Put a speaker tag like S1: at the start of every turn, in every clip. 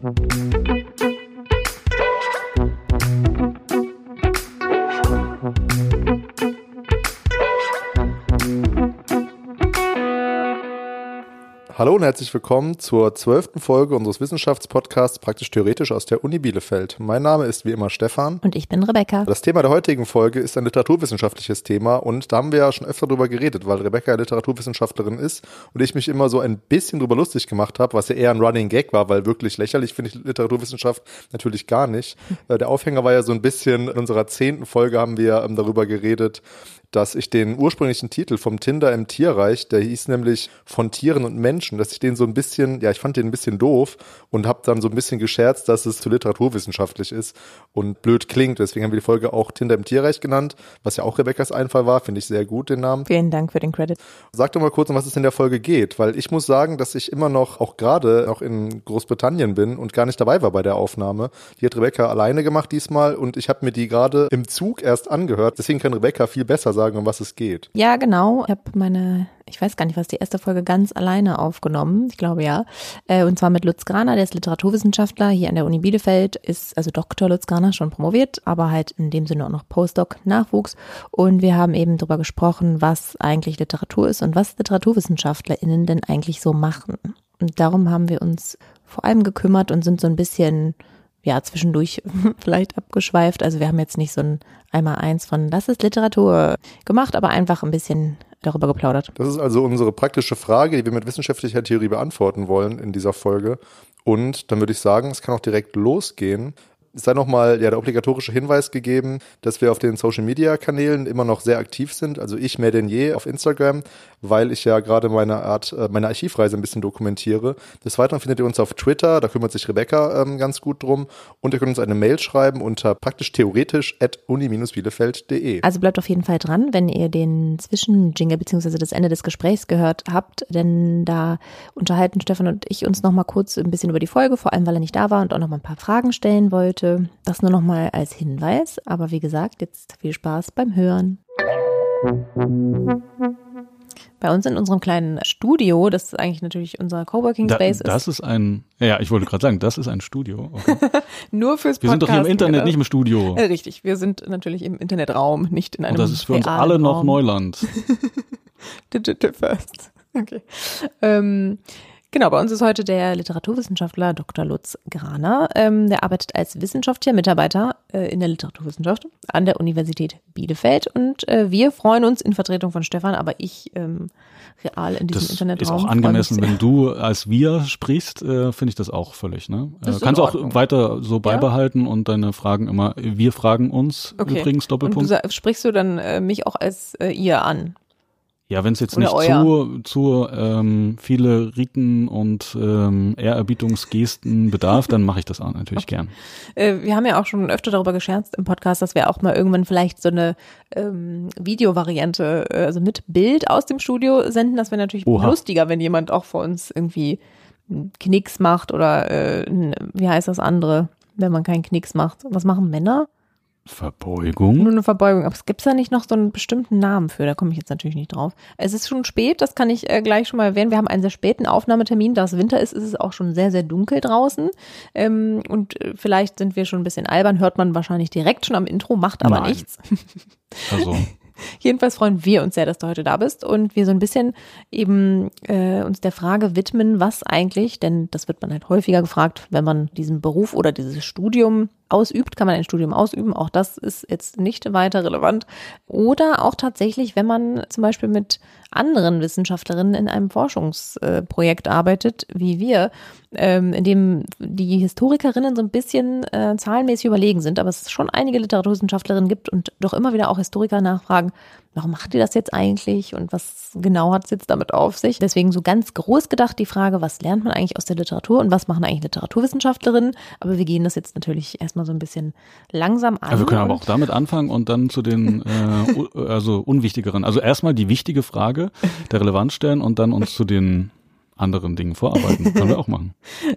S1: Thank you. Hallo und herzlich willkommen zur zwölften Folge unseres Wissenschaftspodcasts Praktisch Theoretisch aus der Uni Bielefeld. Mein Name ist wie immer Stefan.
S2: Und ich bin Rebecca.
S1: Das Thema der heutigen Folge ist ein literaturwissenschaftliches Thema und da haben wir ja schon öfter drüber geredet, weil Rebecca Literaturwissenschaftlerin ist und ich mich immer so ein bisschen drüber lustig gemacht habe, was ja eher ein Running Gag war, weil wirklich lächerlich finde ich Literaturwissenschaft natürlich gar nicht. Äh, der Aufhänger war ja so ein bisschen, in unserer zehnten Folge haben wir ähm, darüber geredet, dass ich den ursprünglichen Titel vom Tinder im Tierreich, der hieß nämlich von Tieren und Menschen, dass ich den so ein bisschen, ja, ich fand den ein bisschen doof und habe dann so ein bisschen gescherzt, dass es zu literaturwissenschaftlich ist und blöd klingt. Deswegen haben wir die Folge auch Tinder im Tierreich genannt, was ja auch Rebecca's Einfall war, finde ich sehr gut den Namen.
S2: Vielen Dank für den Credit.
S1: Sag doch mal kurz, um was es in der Folge geht, weil ich muss sagen, dass ich immer noch, auch gerade noch in Großbritannien bin und gar nicht dabei war bei der Aufnahme. Die hat Rebecca alleine gemacht diesmal und ich habe mir die gerade im Zug erst angehört. Deswegen kann Rebecca viel besser sagen, um was es geht.
S2: Ja, genau. Ich habe meine, ich weiß gar nicht, was die erste Folge ganz alleine aufgenommen. Ich glaube ja. Äh, und zwar mit Lutz Graner, der ist Literaturwissenschaftler hier an der Uni Bielefeld, ist also Dr. Lutz Graner schon promoviert, aber halt in dem Sinne auch noch Postdoc-Nachwuchs. Und wir haben eben darüber gesprochen, was eigentlich Literatur ist und was LiteraturwissenschaftlerInnen denn eigentlich so machen. Und darum haben wir uns vor allem gekümmert und sind so ein bisschen ja, zwischendurch vielleicht abgeschweift. Also wir haben jetzt nicht so ein einmal eins von das ist Literatur gemacht, aber einfach ein bisschen darüber geplaudert.
S1: Das ist also unsere praktische Frage, die wir mit wissenschaftlicher Theorie beantworten wollen in dieser Folge. Und dann würde ich sagen, es kann auch direkt losgehen. Es sei nochmal ja, der obligatorische Hinweis gegeben, dass wir auf den Social Media Kanälen immer noch sehr aktiv sind. Also ich mehr denn je auf Instagram, weil ich ja gerade meine Art, äh, meine Archivreise ein bisschen dokumentiere. Des Weiteren findet ihr uns auf Twitter, da kümmert sich Rebecca ähm, ganz gut drum. Und ihr könnt uns eine Mail schreiben unter praktisch theoretisch at uni-bielefeld.de.
S2: Also bleibt auf jeden Fall dran, wenn ihr den Zwischenjingle bzw. das Ende des Gesprächs gehört habt, denn da unterhalten Stefan und ich uns nochmal kurz ein bisschen über die Folge, vor allem weil er nicht da war und auch nochmal ein paar Fragen stellen wollte. Das nur noch mal als Hinweis. Aber wie gesagt, jetzt viel Spaß beim Hören. Bei uns in unserem kleinen Studio, das ist eigentlich natürlich unser Coworking Space.
S3: Da, das ist, ist ein, ja, ich wollte gerade sagen, das ist ein Studio. Okay.
S2: Nur fürs Podcast.
S3: Wir sind doch hier im Internet, nicht im Studio.
S2: Äh, richtig, wir sind natürlich im Internetraum, nicht in einem
S3: Und das ist für uns alle noch Neuland.
S2: Digital first. Okay. Ähm, Genau, bei uns ist heute der Literaturwissenschaftler Dr. Lutz Graner. Ähm, der arbeitet als wissenschaftlicher Mitarbeiter äh, in der Literaturwissenschaft an der Universität Bielefeld. Und äh, wir freuen uns in Vertretung von Stefan, aber ich ähm, real in diesem
S3: das
S2: Internetraum.
S3: Das ist auch angemessen, wenn du als wir sprichst, äh, finde ich das auch völlig. Ne? Äh, kannst du auch weiter so beibehalten ja? und deine Fragen immer, wir fragen uns okay. übrigens Doppelpunkt.
S2: Und du sprichst du dann äh, mich auch als äh, ihr an?
S3: Ja, wenn es jetzt Oder nicht euer. zu, zu ähm, viele Riten und ähm, Ehrerbietungsgesten bedarf, dann mache ich das auch natürlich okay. gern.
S2: Äh, wir haben ja auch schon öfter darüber gescherzt im Podcast, dass wir auch mal irgendwann vielleicht so eine ähm, Videovariante, äh, also mit Bild aus dem Studio senden. Das wäre natürlich Oha. lustiger, wenn jemand auch vor uns irgendwie Knicks macht oder äh, wie heißt das andere, wenn man keinen Knicks macht. Was machen Männer?
S3: Verbeugung?
S2: Nur eine Verbeugung. Aber es gibt da nicht noch so einen bestimmten Namen für. Da komme ich jetzt natürlich nicht drauf. Es ist schon spät, das kann ich äh, gleich schon mal erwähnen. Wir haben einen sehr späten Aufnahmetermin. Da es Winter ist, ist es auch schon sehr, sehr dunkel draußen. Ähm, und äh, vielleicht sind wir schon ein bisschen albern, hört man wahrscheinlich direkt schon am Intro, macht aber
S3: Nein.
S2: nichts.
S3: Also.
S2: Jedenfalls freuen wir uns sehr, dass du heute da bist und wir so ein bisschen eben äh, uns der Frage widmen, was eigentlich, denn das wird man halt häufiger gefragt, wenn man diesen Beruf oder dieses Studium ausübt, kann man ein Studium ausüben. Auch das ist jetzt nicht weiter relevant. Oder auch tatsächlich, wenn man zum Beispiel mit anderen Wissenschaftlerinnen in einem Forschungsprojekt arbeitet, wie wir, ähm, in dem die Historikerinnen so ein bisschen äh, zahlenmäßig überlegen sind, aber es schon einige Literaturwissenschaftlerinnen gibt und doch immer wieder auch Historiker nachfragen, warum macht ihr das jetzt eigentlich und was genau hat es jetzt damit auf sich? Deswegen so ganz groß gedacht die Frage, was lernt man eigentlich aus der Literatur und was machen eigentlich Literaturwissenschaftlerinnen? Aber wir gehen das jetzt natürlich erstmal so ein bisschen langsam an.
S3: Ja, wir können aber auch damit anfangen und dann zu den äh, also unwichtigeren. Also erstmal die wichtige Frage der Relevanz stellen und dann uns zu den anderen Dingen vorarbeiten. Können wir auch machen.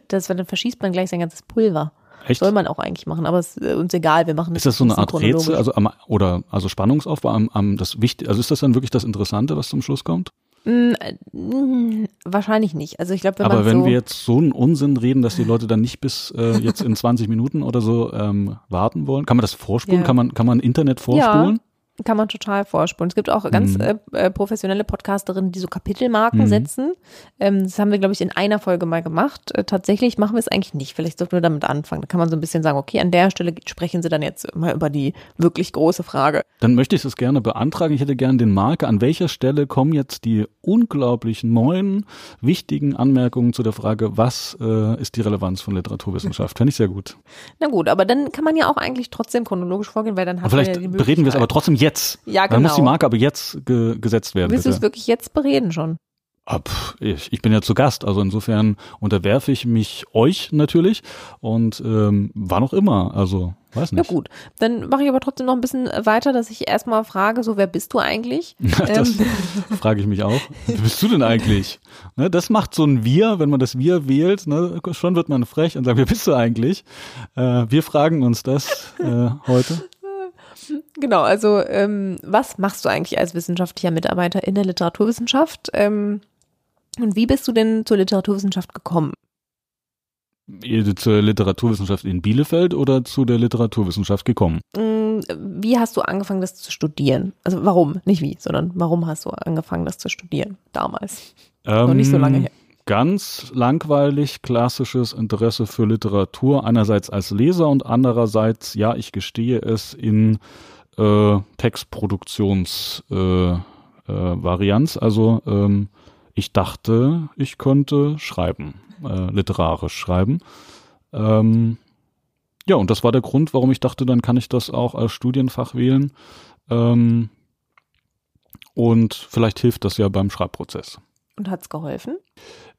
S2: Das, dann verschießt man gleich sein ganzes Pulver.
S3: Echt?
S2: Soll man auch eigentlich machen, aber es ist äh, uns egal, wir machen
S3: Ist das so eine Art Rätsel, also am, oder also Spannungsaufbau am, am das wichtig, also ist das dann wirklich das Interessante, was zum Schluss kommt?
S2: Mm, äh, wahrscheinlich nicht. Also ich glaube, wenn
S3: Aber wenn
S2: so
S3: wir jetzt so einen Unsinn reden, dass die Leute dann nicht bis äh, jetzt in 20 Minuten oder so ähm, warten wollen, kann man das vorspulen?
S2: Ja.
S3: Kann man kann man Internet vorspulen?
S2: Kann man total vorspulen. Es gibt auch ganz
S3: Mhm.
S2: äh, äh, professionelle Podcasterinnen, die so Kapitelmarken
S3: Mhm.
S2: setzen. Ähm, das haben wir, glaube ich, in einer Folge mal gemacht. Äh, tatsächlich machen wir es eigentlich nicht. Vielleicht sollten wir damit anfangen. Da kann man so ein bisschen sagen, okay, an der Stelle sprechen Sie dann jetzt mal über die wirklich große Frage.
S3: Dann möchte ich das gerne beantragen. Ich hätte gerne den Marker. An welcher Stelle kommen jetzt die unglaublich neuen, wichtigen Anmerkungen zu der Frage, was äh, ist die Relevanz von Literaturwissenschaft? Fände ich sehr gut.
S2: Na gut, aber dann kann man ja auch eigentlich trotzdem chronologisch vorgehen, weil dann man
S3: vielleicht
S2: ja die
S3: bereden wir es aber trotzdem jetzt.
S2: Ja,
S3: Dann muss die
S2: genau.
S3: Marke aber jetzt ge gesetzt werden.
S2: Willst du es wirklich jetzt bereden schon?
S3: Ah, ich, ich bin ja zu Gast, also insofern unterwerfe ich mich euch natürlich und ähm, war noch immer, also weiß
S2: Na
S3: nicht.
S2: gut, dann mache ich aber trotzdem noch ein bisschen weiter, dass ich erstmal frage, so wer bist du eigentlich?
S3: Das
S2: Ähm,
S3: frage ich mich auch. Wer bist du denn eigentlich? Ne, das macht so ein Wir, wenn man das Wir wählt, ne, schon wird man frech und sagt, wer bist du eigentlich? Äh, wir fragen uns das äh, heute.
S2: Genau, also ähm, was machst du eigentlich als wissenschaftlicher Mitarbeiter in der Literaturwissenschaft? Ähm, und wie bist du denn zur Literaturwissenschaft gekommen?
S3: Zur Literaturwissenschaft in Bielefeld oder zu der Literaturwissenschaft gekommen?
S2: Mm, Wie hast du angefangen, das zu studieren? Also warum? Nicht wie, sondern warum hast du angefangen, das zu studieren damals? Noch nicht so lange
S3: Ähm,
S2: her.
S3: Ganz langweilig, klassisches Interesse für Literatur, einerseits als Leser und andererseits, ja, ich gestehe es, in äh, Textproduktions äh, äh. Also ähm, ich dachte, ich könnte schreiben, äh, literarisch schreiben. Ähm, ja, und das war der Grund, warum ich dachte, dann kann ich das auch als Studienfach wählen. Ähm, und vielleicht hilft das ja beim Schreibprozess.
S2: Und hat's geholfen?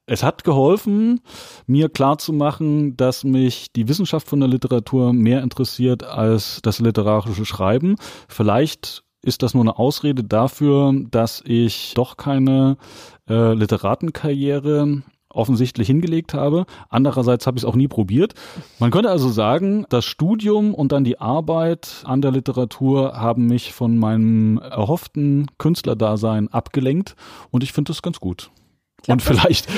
S3: Es hat geholfen, mir klarzumachen, dass mich die Wissenschaft von der Literatur mehr interessiert als das literarische Schreiben. Vielleicht ist das nur eine Ausrede dafür, dass ich doch keine äh, Literatenkarriere offensichtlich hingelegt habe. Andererseits habe ich es auch nie probiert. Man könnte also sagen, das Studium und dann die Arbeit an der Literatur haben mich von meinem erhofften Künstlerdasein abgelenkt und ich finde das ganz gut.
S2: Klappt
S3: und vielleicht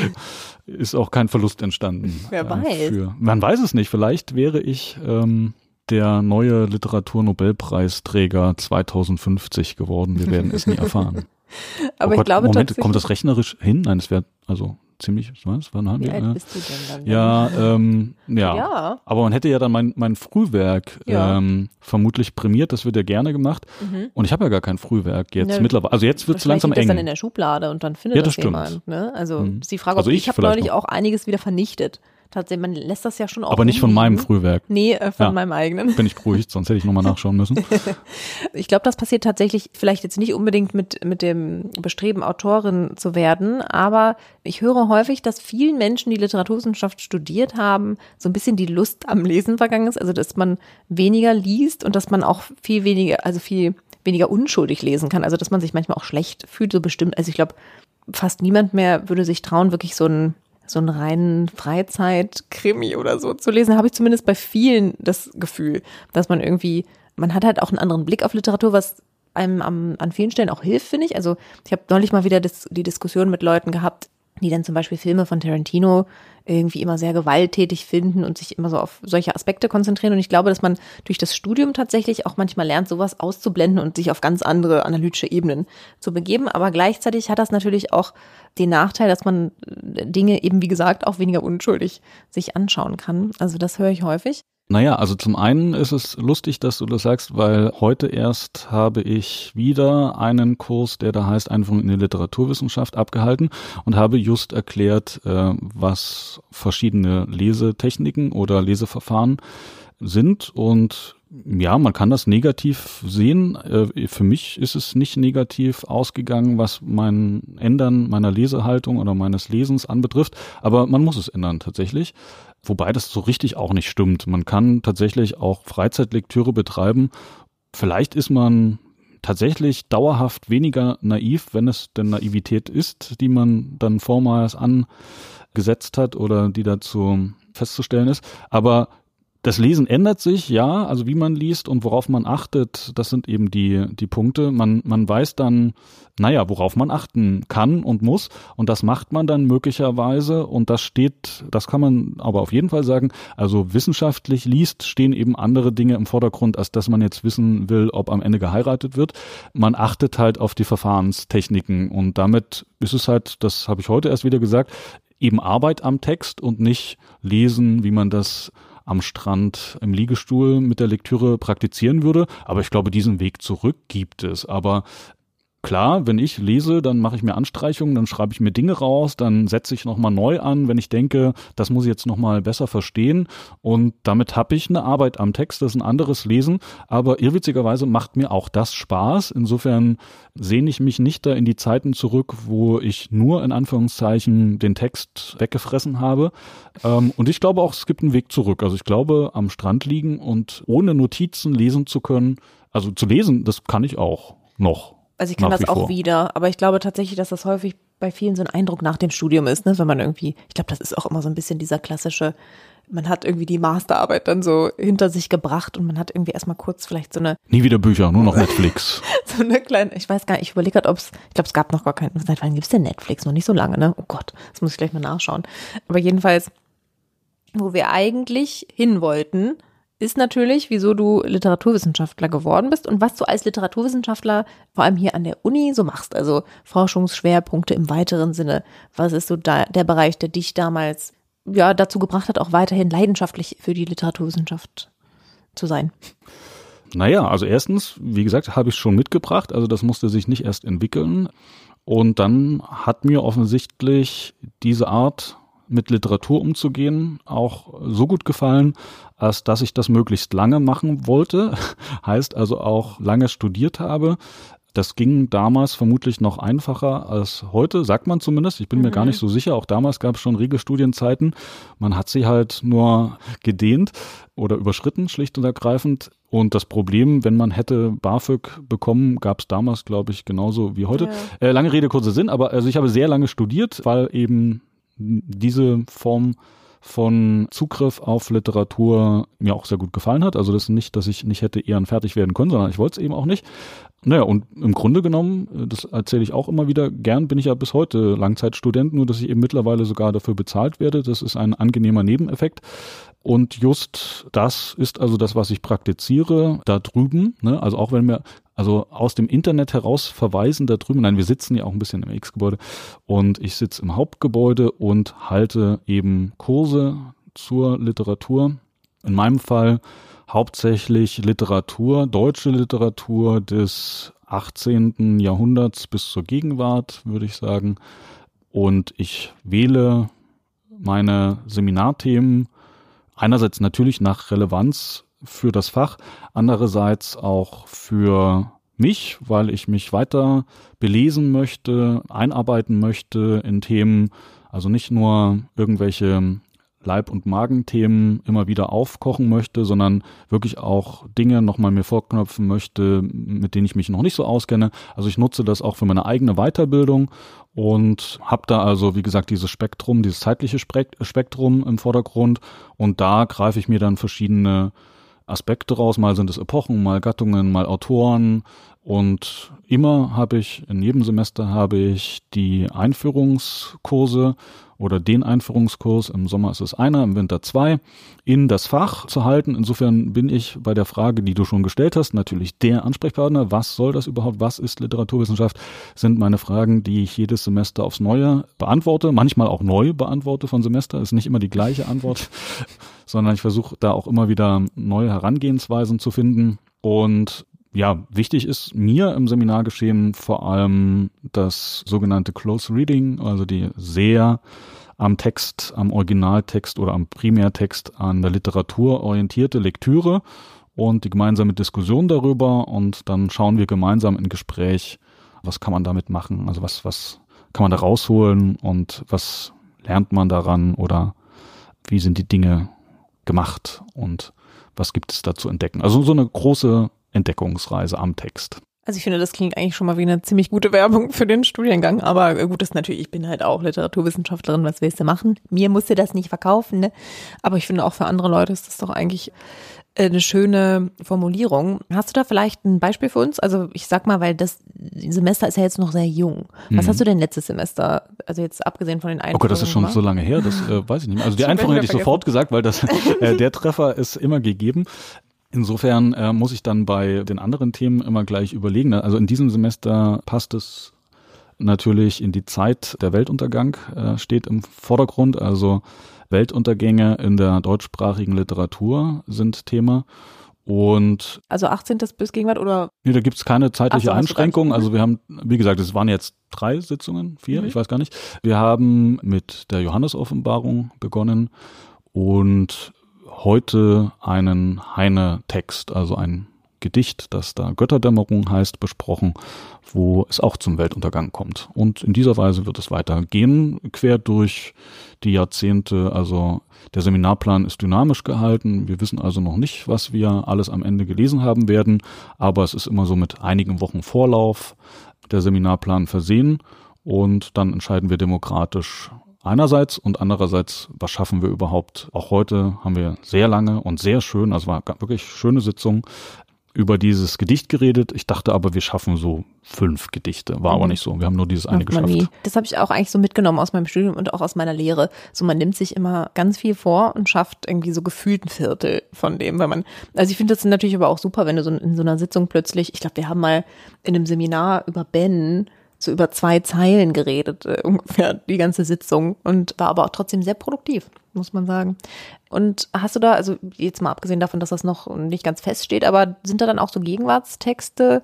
S3: ist auch kein Verlust entstanden.
S2: Wer
S3: äh,
S2: weiß.
S3: Für, man weiß es nicht. Vielleicht wäre ich ähm, der neue Literaturnobelpreisträger 2050 geworden. Wir werden es nie erfahren.
S2: Aber
S3: oh
S2: ich
S3: Gott,
S2: glaube
S3: Moment, kommt das rechnerisch hin? Nein, es wäre also ziemlich, was? Wann haben
S2: wie
S3: wir?
S2: alt
S3: äh,
S2: bist du denn dann?
S3: ja, ähm, ja,
S2: Ja.
S3: Aber man hätte ja dann mein, mein Frühwerk
S2: Ja.
S3: ähm, vermutlich prämiert. Das wird ja gerne gemacht.
S2: Mhm.
S3: Und ich habe ja gar kein Frühwerk jetzt
S2: Ne,
S3: mittlerweile. Also jetzt wird es langsam
S2: liegt das dann in
S3: eng.
S2: der Schublade und dann findet
S3: Ja,
S2: das,
S3: das stimmt.
S2: jemand. Ne? Also
S3: Mhm.
S2: ist die Frage,
S3: Also
S2: ob
S3: ich
S2: ich habe neulich
S3: noch.
S2: auch einiges wieder vernichtet. Tatsächlich, man lässt das ja schon auch.
S3: Aber nicht von meinem. Frühwerk.
S2: Nee, äh, von
S3: Ja.
S2: meinem eigenen.
S3: Bin ich beruhigt, sonst hätte ich nochmal nachschauen müssen.
S2: Ich glaube, das passiert tatsächlich vielleicht jetzt nicht unbedingt mit, mit dem Bestreben, Autorin zu werden, aber ich höre häufig, dass vielen Menschen, die Literaturwissenschaft studiert haben, so ein bisschen die Lust am Lesen vergangen ist, also dass man weniger liest und dass man auch viel weniger, also viel weniger unschuldig lesen kann, also dass man sich manchmal auch schlecht fühlt, so bestimmt. Also ich glaube, fast niemand mehr würde sich trauen, wirklich so einen so einen reinen Freizeitkrimi oder so zu lesen, habe ich zumindest bei vielen das Gefühl, dass man irgendwie, man hat halt auch einen anderen Blick auf Literatur, was einem am, an vielen Stellen auch hilft, finde ich. Also ich habe neulich mal wieder das, die Diskussion mit Leuten gehabt, die dann zum Beispiel Filme von Tarantino irgendwie immer sehr gewalttätig finden und sich immer so auf solche Aspekte konzentrieren. Und ich glaube, dass man durch das Studium tatsächlich auch manchmal lernt, sowas auszublenden und sich auf ganz andere analytische Ebenen zu begeben. Aber gleichzeitig hat das natürlich auch den Nachteil, dass man Dinge eben, wie gesagt, auch weniger unschuldig sich anschauen kann. Also das höre ich häufig.
S3: Naja, also zum einen ist es lustig, dass du das sagst, weil heute erst habe ich wieder einen Kurs, der da heißt Einführung in die Literaturwissenschaft abgehalten und habe just erklärt, äh, was verschiedene Lesetechniken oder Leseverfahren sind und ja, man kann das negativ sehen. Äh, Für mich ist es nicht negativ ausgegangen, was mein Ändern meiner Lesehaltung oder meines Lesens anbetrifft, aber man muss es ändern tatsächlich. Wobei das so richtig auch nicht stimmt. Man kann tatsächlich auch Freizeitlektüre betreiben. Vielleicht ist man tatsächlich dauerhaft weniger naiv, wenn es denn Naivität ist, die man dann vormals angesetzt hat oder die dazu festzustellen ist. Aber das Lesen ändert sich, ja, also wie man liest und worauf man achtet, das sind eben die, die Punkte. Man, man weiß dann, naja, worauf man achten kann und muss und das macht man dann möglicherweise und das steht, das kann man aber auf jeden Fall sagen, also wissenschaftlich liest, stehen eben andere Dinge im Vordergrund, als dass man jetzt wissen will, ob am Ende geheiratet wird. Man achtet halt auf die Verfahrenstechniken und damit ist es halt, das habe ich heute erst wieder gesagt, eben Arbeit am Text und nicht lesen, wie man das am Strand im Liegestuhl mit der Lektüre praktizieren würde. Aber ich glaube, diesen Weg zurück gibt es. Aber Klar, wenn ich lese, dann mache ich mir Anstreichungen, dann schreibe ich mir Dinge raus, dann setze ich nochmal neu an, wenn ich denke, das muss ich jetzt nochmal besser verstehen. Und damit habe ich eine Arbeit am Text, das ist ein anderes Lesen. Aber irrwitzigerweise macht mir auch das Spaß. Insofern sehne ich mich nicht da in die Zeiten zurück, wo ich nur in Anführungszeichen den Text weggefressen habe. Ähm, und ich glaube auch, es gibt einen Weg zurück. Also ich glaube, am Strand liegen und ohne Notizen lesen zu können, also zu lesen, das kann ich auch noch.
S2: Also ich kann das auch vor. wieder, aber ich glaube tatsächlich, dass das häufig bei vielen so ein Eindruck nach dem Studium ist, ne? wenn man irgendwie, ich glaube, das ist auch immer so ein bisschen dieser klassische, man hat irgendwie die Masterarbeit dann so hinter sich gebracht und man hat irgendwie erstmal kurz vielleicht so eine.
S3: Nie wieder Bücher, nur noch Netflix.
S2: so eine kleine, ich weiß gar nicht, ich überlege gerade, ob es, ich glaube, es gab noch gar keinen, seit wann gibt es denn Netflix? Noch nicht so lange, ne? Oh Gott, das muss ich gleich mal nachschauen. Aber jedenfalls, wo wir eigentlich hin wollten, ist natürlich, wieso du Literaturwissenschaftler geworden bist und was du als Literaturwissenschaftler vor allem hier an der Uni so machst. Also Forschungsschwerpunkte im weiteren Sinne. Was ist so da, der Bereich, der dich damals ja dazu gebracht hat, auch weiterhin leidenschaftlich für die Literaturwissenschaft zu sein?
S3: Naja, also erstens, wie gesagt, habe ich schon mitgebracht. Also das musste sich nicht erst entwickeln. Und dann hat mir offensichtlich diese Art mit Literatur umzugehen auch so gut gefallen, als dass ich das möglichst lange machen wollte. heißt also auch lange studiert habe. Das ging damals vermutlich noch einfacher als heute, sagt man zumindest. Ich bin mhm. mir gar nicht so sicher. Auch damals gab es schon rege Studienzeiten. Man hat sie halt nur gedehnt oder überschritten, schlicht und ergreifend. Und das Problem, wenn man hätte BAföG bekommen, gab es damals, glaube ich, genauso wie heute. Ja. Äh, lange Rede, kurzer Sinn, aber also ich habe sehr lange studiert, weil eben diese Form von Zugriff auf Literatur mir auch sehr gut gefallen hat. Also das nicht, dass ich nicht hätte eher fertig werden können, sondern ich wollte es eben auch nicht. Naja, und im Grunde genommen, äh, das erzähle ich auch immer wieder, gern bin ich ja bis heute Langzeitstudent, nur dass ich eben mittlerweile sogar dafür bezahlt werde. Das ist ein angenehmer Nebeneffekt. Und just das ist also das, was ich praktiziere da drüben. Ne? Also auch wenn wir also aus dem Internet heraus verweisen da drüben. Nein, wir sitzen ja auch ein bisschen im X-Gebäude und ich sitze im Hauptgebäude und halte eben Kurse zur Literatur. In meinem Fall hauptsächlich Literatur, deutsche Literatur des 18. Jahrhunderts bis zur Gegenwart, würde ich sagen. Und ich wähle meine Seminarthemen einerseits natürlich nach Relevanz für das Fach, andererseits auch für mich, weil ich mich weiter belesen möchte, einarbeiten möchte in Themen, also nicht nur irgendwelche Leib- und Magenthemen immer wieder aufkochen möchte, sondern wirklich auch Dinge nochmal mir vorknöpfen möchte, mit denen ich mich noch nicht so auskenne. Also ich nutze das auch für meine eigene Weiterbildung und habe da also, wie gesagt, dieses Spektrum, dieses zeitliche Spektrum im Vordergrund und da greife ich mir dann verschiedene Aspekte raus. Mal sind es Epochen, mal Gattungen, mal Autoren. Und immer habe ich, in jedem Semester habe ich die Einführungskurse oder den Einführungskurs, im Sommer ist es einer, im Winter zwei, in das Fach zu halten. Insofern bin ich bei der Frage, die du schon gestellt hast, natürlich der Ansprechpartner. Was soll das überhaupt? Was ist Literaturwissenschaft? Sind meine Fragen, die ich jedes Semester aufs Neue beantworte, manchmal auch neu beantworte von Semester, ist nicht immer die gleiche Antwort, sondern ich versuche da auch immer wieder neue Herangehensweisen zu finden. Und ja, wichtig ist mir im Seminargeschehen vor allem das sogenannte Close Reading, also die sehr am Text, am Originaltext oder am Primärtext an der Literatur orientierte Lektüre und die gemeinsame Diskussion darüber. Und dann schauen wir gemeinsam in Gespräch, was kann man damit machen, also was, was kann man da rausholen? Und was lernt man daran? Oder wie sind die Dinge gemacht? Und was gibt es da zu entdecken. Also so eine große Entdeckungsreise am Text.
S2: Also ich finde, das klingt eigentlich schon mal wie eine ziemlich gute Werbung für den Studiengang. Aber gut ist natürlich, ich bin halt auch Literaturwissenschaftlerin, was willst du machen? Mir musst du das nicht verkaufen, ne? Aber ich finde auch für andere Leute ist das doch eigentlich äh, eine schöne Formulierung. Hast du da vielleicht ein Beispiel für uns? Also ich sag mal, weil das Semester ist ja jetzt noch sehr jung. Was
S3: Mhm.
S2: hast du denn letztes Semester, also jetzt abgesehen von den
S3: Oh
S2: Einführungen?
S3: Gott, das ist schon so lange her, das äh, weiß ich nicht mehr. Also die Einführung hätte ich sofort gesagt, weil das, äh, der Treffer ist immer gegeben. Insofern äh, muss ich dann bei den anderen Themen immer gleich überlegen. Also in diesem Semester passt es natürlich in die Zeit. Der Weltuntergang äh, steht im Vordergrund. Also Weltuntergänge in der deutschsprachigen Literatur sind Thema. Und
S2: Also 18. bis Gegenwart oder
S3: Nee, da gibt's keine zeitliche
S2: so, nicht.
S3: Einschränkung. Also wir haben, wie gesagt, es waren jetzt drei Sitzungen, vier,
S2: Mhm.
S3: ich weiß gar nicht. Wir haben mit der Johannesoffenbarung begonnen und heute einen Heine-Text, also ein Gedicht, das da Götterdämmerung heißt, besprochen, wo es auch zum Weltuntergang kommt. Und in dieser Weise wird es weitergehen, quer durch die Jahrzehnte. Also der Seminarplan ist dynamisch gehalten. Wir wissen also noch nicht, was wir alles am Ende gelesen haben werden, aber es ist immer so mit einigen Wochen Vorlauf der Seminarplan versehen und dann entscheiden wir demokratisch einerseits und andererseits, was schaffen wir überhaupt. Auch heute haben wir sehr lange und sehr schön, also war wirklich schöne Sitzung, über dieses Gedicht geredet. Ich dachte aber, wir schaffen so fünf Gedichte. War aber
S2: Mhm.
S3: nicht so. Wir haben nur dieses eine geschafft.
S2: nie. Das habe ich auch eigentlich so mitgenommen aus meinem Studium und auch aus meiner Lehre. So man nimmt sich immer ganz viel vor und schafft irgendwie so gefühlt ein Viertel von dem, weil man, also ich finde das natürlich aber auch super, wenn du so in so einer Sitzung plötzlich, ich glaube, wir haben mal in einem Seminar über Ben so über zwei Zeilen geredet, äh, ungefähr die ganze Sitzung und war aber auch trotzdem sehr produktiv, muss man sagen. Und hast du da, also jetzt mal abgesehen davon, dass das noch nicht ganz feststeht, aber sind da dann auch so Gegenwartstexte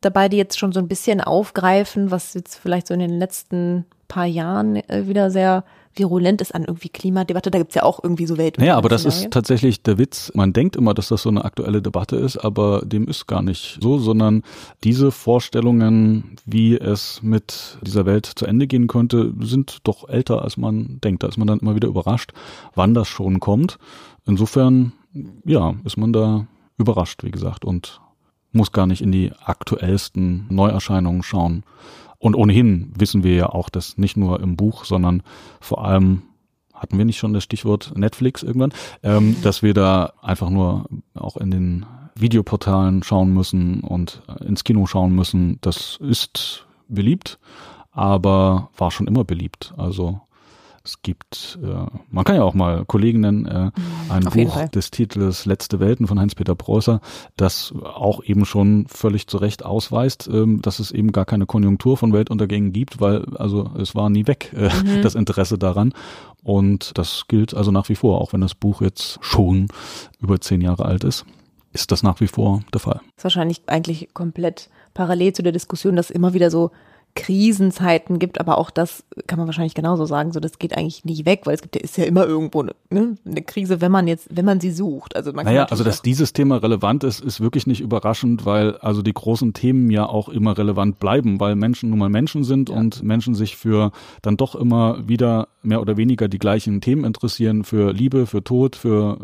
S2: dabei, die jetzt schon so ein bisschen aufgreifen, was jetzt vielleicht so in den letzten paar Jahren äh, wieder sehr virulent ist an irgendwie Klimadebatte. Da gibt's ja auch irgendwie so Welt.
S3: Naja, aber das ist tatsächlich der Witz. Man denkt immer, dass das so eine aktuelle Debatte ist, aber dem ist gar nicht so, sondern diese Vorstellungen, wie es mit dieser Welt zu Ende gehen könnte, sind doch älter, als man denkt. Da ist man dann immer wieder überrascht, wann das schon kommt. Insofern, ja, ist man da überrascht, wie gesagt, und muss gar nicht in die aktuellsten Neuerscheinungen schauen. Und ohnehin wissen wir ja auch, dass nicht nur im Buch, sondern vor allem hatten wir nicht schon das Stichwort Netflix irgendwann, ähm, dass wir da einfach nur auch in den Videoportalen schauen müssen und ins Kino schauen müssen. Das ist beliebt, aber war schon immer beliebt. Also es gibt, äh, man kann ja auch mal Kollegen nennen, äh, ein
S2: Auf
S3: Buch des Titels Letzte Welten von Heinz-Peter Preußer, das auch eben schon völlig zu Recht ausweist, ähm, dass es eben gar keine Konjunktur von Weltuntergängen gibt, weil also es war nie weg, äh,
S2: Mhm.
S3: das Interesse daran. Und das gilt also nach wie vor, auch wenn das Buch jetzt schon über zehn Jahre alt ist, ist das nach wie vor der Fall.
S2: ist wahrscheinlich eigentlich komplett parallel zu der Diskussion, dass immer wieder so Krisenzeiten gibt, aber auch das kann man wahrscheinlich genauso sagen, so das geht eigentlich nicht weg, weil es gibt ja, ist ja immer irgendwo eine, ne, eine Krise, wenn man jetzt, wenn man sie sucht. Also man
S3: Naja, also dass dieses Thema relevant ist, ist wirklich nicht überraschend, weil also die großen Themen ja auch immer relevant bleiben, weil Menschen nun mal Menschen sind
S2: Ja.
S3: und Menschen sich für dann doch immer wieder mehr oder weniger die gleichen Themen interessieren, für Liebe, für Tod, für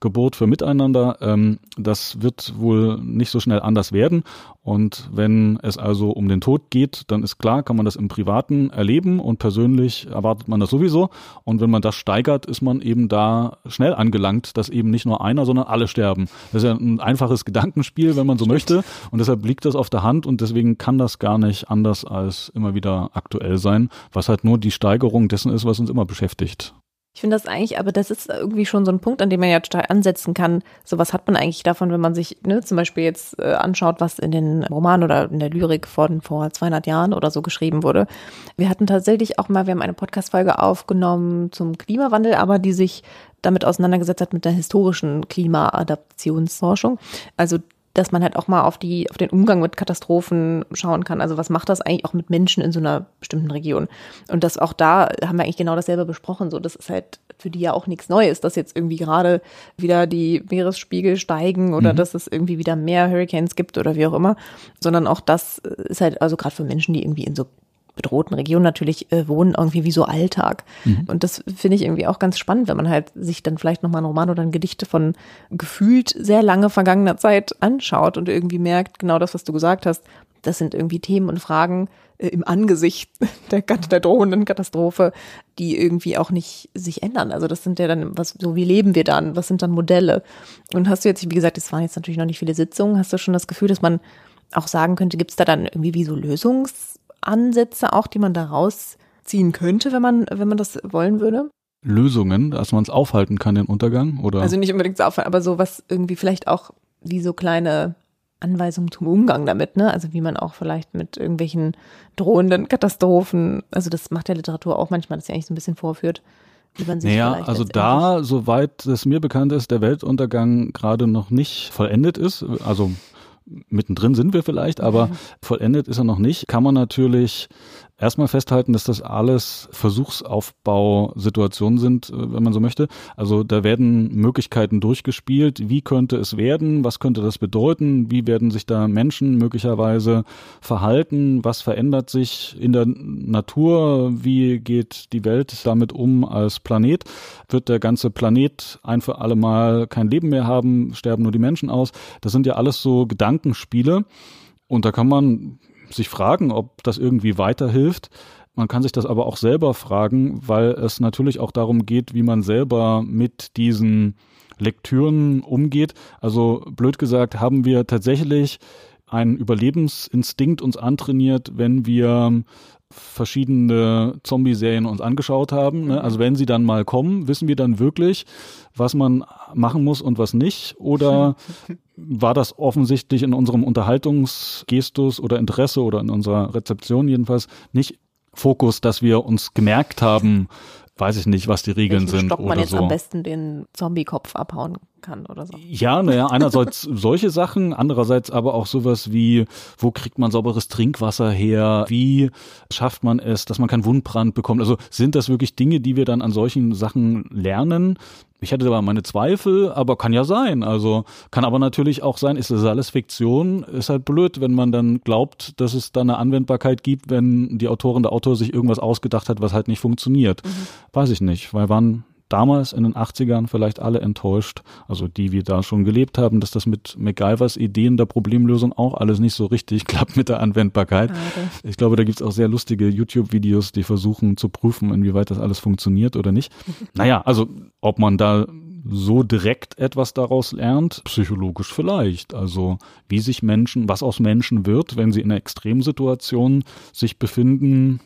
S3: Geburt, für Miteinander. Ähm, das wird wohl nicht so schnell anders werden. Und wenn es also um den Tod geht, dann ist klar, kann man das im Privaten erleben und persönlich erwartet man das sowieso. Und wenn man das steigert, ist man eben da schnell angelangt, dass eben nicht nur einer, sondern alle sterben. Das ist ja ein einfaches Gedankenspiel, wenn man so möchte. Und deshalb liegt das auf der Hand und deswegen kann das gar nicht anders als immer wieder aktuell sein, was halt nur die Steigerung dessen ist, was uns immer beschäftigt.
S2: Ich finde das eigentlich, aber das ist irgendwie schon so ein Punkt, an dem man ja total ansetzen kann. So was hat man eigentlich davon, wenn man sich ne, zum Beispiel jetzt äh, anschaut, was in den Romanen oder in der Lyrik von vor 200 Jahren oder so geschrieben wurde. Wir hatten tatsächlich auch mal, wir haben eine Podcast-Folge aufgenommen zum Klimawandel, aber die sich damit auseinandergesetzt hat mit der historischen Klimaadaptionsforschung. Also dass man halt auch mal auf die auf den Umgang mit Katastrophen schauen kann. Also was macht das eigentlich auch mit Menschen in so einer bestimmten Region? Und das auch da haben wir eigentlich genau dasselbe besprochen. So, das ist halt für die ja auch nichts Neues, dass jetzt irgendwie gerade wieder die Meeresspiegel steigen oder
S3: Mhm.
S2: dass es irgendwie wieder mehr Hurricanes gibt oder wie auch immer, sondern auch das ist halt also gerade für Menschen, die irgendwie in so bedrohten Regionen natürlich äh, wohnen, irgendwie wie so Alltag. Mhm. Und das finde ich irgendwie auch ganz spannend, wenn man halt sich dann vielleicht nochmal einen Roman oder ein Gedicht von gefühlt sehr lange vergangener Zeit anschaut und irgendwie merkt, genau das, was du gesagt hast, das sind irgendwie Themen und Fragen äh, im Angesicht der, der drohenden Katastrophe, die irgendwie auch nicht sich ändern. Also das sind ja dann, was, so wie leben wir dann? Was sind dann Modelle? Und hast du jetzt, wie gesagt, es waren jetzt natürlich noch nicht viele Sitzungen, hast du schon das Gefühl, dass man auch sagen könnte, gibt es da dann irgendwie wie so Lösungsansätze auch, die man da rausziehen könnte, wenn man, wenn man das wollen würde?
S3: Lösungen, dass man es aufhalten kann, den Untergang? Oder?
S2: Also nicht unbedingt aufhalten, aber so was irgendwie vielleicht auch wie so kleine Anweisungen zum Umgang damit, ne? Also wie man auch vielleicht mit irgendwelchen drohenden Katastrophen, also das macht der Literatur auch manchmal, dass sie eigentlich so ein bisschen vorführt.
S3: Wie man sich naja, also da, soweit es mir bekannt ist, der Weltuntergang gerade noch nicht vollendet ist, also mittendrin sind wir vielleicht, aber vollendet ist er noch nicht, kann man natürlich erstmal festhalten, dass das alles Versuchsaufbausituationen sind, äh, wenn man so möchte. Also da werden Möglichkeiten durchgespielt. Wie könnte es werden? Was könnte das bedeuten? Wie werden sich da Menschen möglicherweise verhalten? Was verändert sich in der Natur? Wie geht die Welt damit um als Planet? Wird der ganze Planet ein für alle Mal kein Leben mehr haben? Sterben nur die Menschen aus? Das sind ja alles so Gedankenspiele. Und da kann man sich fragen, ob das irgendwie weiterhilft. Man kann sich das aber auch selber fragen, weil es natürlich auch darum geht, wie man selber mit diesen Lektüren umgeht. Also blöd gesagt, haben wir tatsächlich einen Überlebensinstinkt uns antrainiert, wenn wir verschiedene Zombie-Serien uns angeschaut haben. Ne? Also wenn sie dann mal kommen, wissen wir dann wirklich, was man machen muss und was nicht? Oder war das offensichtlich in unserem Unterhaltungsgestus oder Interesse oder in unserer Rezeption jedenfalls nicht Fokus, dass wir uns gemerkt haben, weiß ich nicht, was die Regeln Welchen sind. Stock man jetzt so.
S2: am besten den Zombie-Kopf abhauen kann oder so.
S3: Ja, naja, einerseits solche Sachen, andererseits aber auch sowas wie, wo kriegt man sauberes Trinkwasser her? Wie schafft man es, dass man keinen Wundbrand bekommt? Also sind das wirklich Dinge, die wir dann an solchen Sachen lernen? Ich hatte aber meine Zweifel, aber kann ja sein. Also kann aber natürlich auch sein, ist das alles Fiktion? Ist halt blöd, wenn man dann glaubt, dass es da eine Anwendbarkeit gibt, wenn die Autorin, der Autor sich irgendwas ausgedacht hat, was halt nicht funktioniert. Mhm. Weiß ich nicht, weil wann damals in den 80ern vielleicht alle enttäuscht, also die wir da schon gelebt haben, dass das mit MacGyvers Ideen der Problemlösung auch alles nicht so richtig klappt mit der Anwendbarkeit. Schade. Ich glaube, da gibt's auch sehr lustige YouTube-Videos, die versuchen zu prüfen, inwieweit das alles funktioniert oder nicht. naja, also ob man da so direkt etwas daraus lernt, psychologisch vielleicht. Also wie sich Menschen, was aus Menschen wird, wenn sie in einer Extremsituation sich befinden,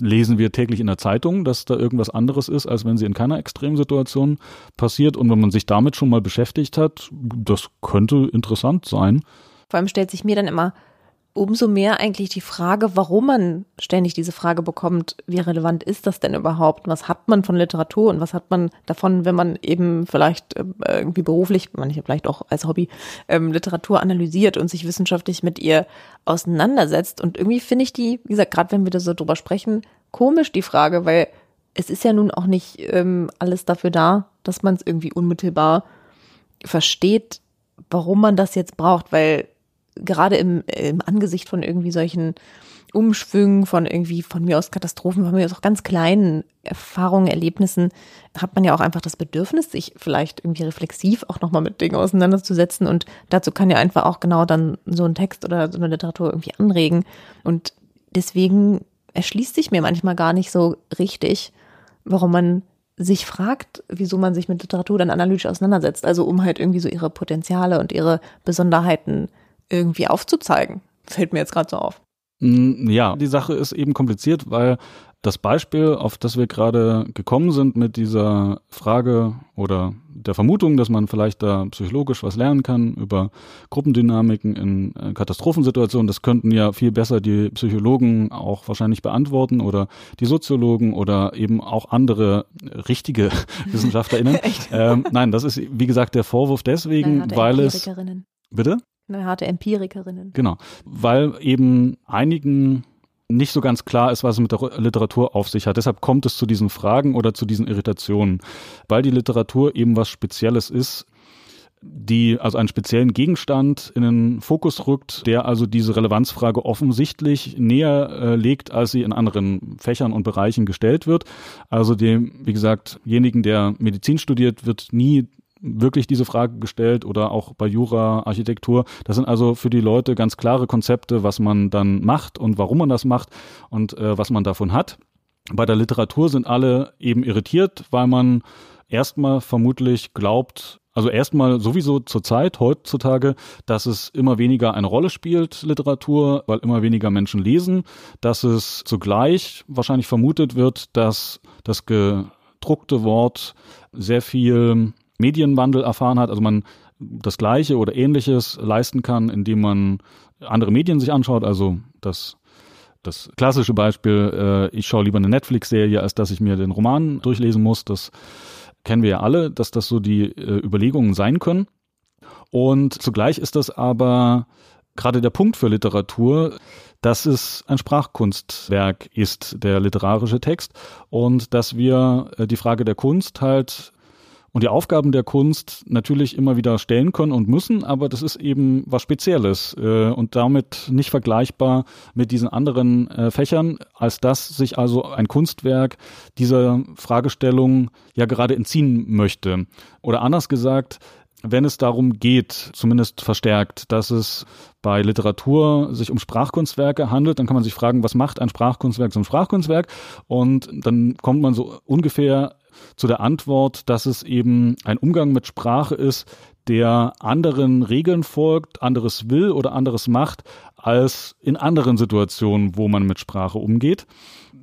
S3: lesen wir täglich in der Zeitung, dass da irgendwas anderes ist, als wenn sie in keiner Extremsituation passiert. Und wenn man sich damit schon mal beschäftigt hat, das könnte interessant sein.
S2: Vor allem stellt sich mir dann immer umso mehr eigentlich die Frage, warum man ständig diese Frage bekommt, wie relevant ist das denn überhaupt? Was hat man von Literatur und was hat man davon, wenn man eben vielleicht äh, irgendwie beruflich, manche vielleicht auch als Hobby, ähm, Literatur analysiert und sich wissenschaftlich mit ihr auseinandersetzt? Und irgendwie finde ich die, wie gesagt, gerade wenn wir da so drüber sprechen, komisch die Frage, weil es ist ja nun auch nicht ähm, alles dafür da, dass man es irgendwie unmittelbar versteht, warum man das jetzt braucht, weil gerade im, im Angesicht von irgendwie solchen Umschwüngen, von irgendwie von mir aus Katastrophen, von mir aus auch ganz kleinen Erfahrungen, Erlebnissen, hat man ja auch einfach das Bedürfnis, sich vielleicht irgendwie reflexiv auch nochmal mit Dingen auseinanderzusetzen. Und dazu kann ja einfach auch genau dann so ein Text oder so eine Literatur irgendwie anregen. Und deswegen erschließt sich mir manchmal gar nicht so richtig, warum man sich fragt, wieso man sich mit Literatur dann analytisch auseinandersetzt. Also um halt irgendwie so ihre Potenziale und ihre Besonderheiten irgendwie aufzuzeigen. Fällt mir jetzt gerade so auf.
S3: Mm, ja, die Sache ist eben kompliziert, weil das Beispiel, auf das wir gerade gekommen sind mit dieser Frage oder der Vermutung, dass man vielleicht da psychologisch was lernen kann über Gruppendynamiken in äh, Katastrophensituationen, das könnten ja viel besser die Psychologen auch wahrscheinlich beantworten oder die Soziologen oder eben auch andere richtige WissenschaftlerInnen. ähm, nein, das ist wie gesagt der Vorwurf deswegen, weil es. Bitte?
S2: Eine harte Empirikerinnen.
S3: Genau, weil eben einigen nicht so ganz klar ist, was es mit der Literatur auf sich hat. Deshalb kommt es zu diesen Fragen oder zu diesen Irritationen, weil die Literatur eben was Spezielles ist. die also einen speziellen Gegenstand in den Fokus rückt, der also diese Relevanzfrage offensichtlich näher äh, legt, als sie in anderen Fächern und Bereichen gestellt wird. Also dem, wie gesagt, jenigen, der Medizin studiert, wird nie wirklich diese Frage gestellt oder auch bei Jura, Architektur. Das sind also für die Leute ganz klare Konzepte, was man dann macht und warum man das macht und äh, was man davon hat. Bei der Literatur sind alle eben irritiert, weil man erstmal vermutlich glaubt, also erstmal sowieso zur Zeit, heutzutage, dass es immer weniger eine Rolle spielt, Literatur, weil immer weniger Menschen lesen, dass es zugleich wahrscheinlich vermutet wird, dass das gedruckte Wort sehr viel Medienwandel erfahren hat, also man das Gleiche oder Ähnliches leisten kann, indem man andere Medien sich anschaut, also das das klassische Beispiel, äh, ich schaue lieber eine Netflix-Serie, als dass ich mir den Roman durchlesen muss. Das kennen wir ja alle, dass das so die äh, Überlegungen sein können. Und zugleich ist das aber gerade der Punkt für Literatur, dass es ein Sprachkunstwerk ist, der literarische Text, und dass wir äh, die Frage der Kunst halt und die Aufgaben der Kunst natürlich immer wieder stellen können und müssen, aber das ist eben was Spezielles äh, und damit nicht vergleichbar mit diesen anderen äh, Fächern, als dass sich also ein Kunstwerk dieser Fragestellung ja gerade entziehen möchte. Oder anders gesagt, wenn es darum geht, zumindest verstärkt, dass es bei Literatur sich um Sprachkunstwerke handelt, dann kann man sich fragen, was macht ein Sprachkunstwerk zum Sprachkunstwerk? Und dann kommt man so ungefähr zu der Antwort, dass es eben ein Umgang mit Sprache ist, der anderen Regeln folgt, anderes will oder anderes macht, als in anderen Situationen, wo man mit Sprache umgeht.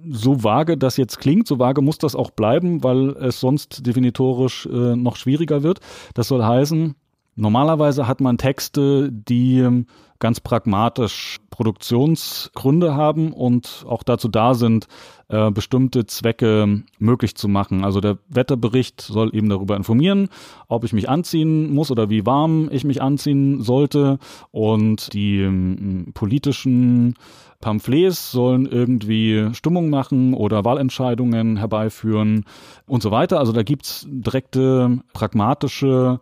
S3: So vage das jetzt klingt, so vage muss das auch bleiben, weil es sonst definitorisch äh, noch schwieriger wird. Das soll heißen, normalerweise hat man Texte, die ganz pragmatisch Produktionsgründe haben und auch dazu da sind, äh, bestimmte Zwecke möglich zu machen. Also der Wetterbericht soll eben darüber informieren, ob ich mich anziehen muss oder wie warm ich mich anziehen sollte. Und die ähm, politischen Pamphlets sollen irgendwie Stimmung machen oder Wahlentscheidungen herbeiführen und so weiter. Also da gibt's direkte pragmatische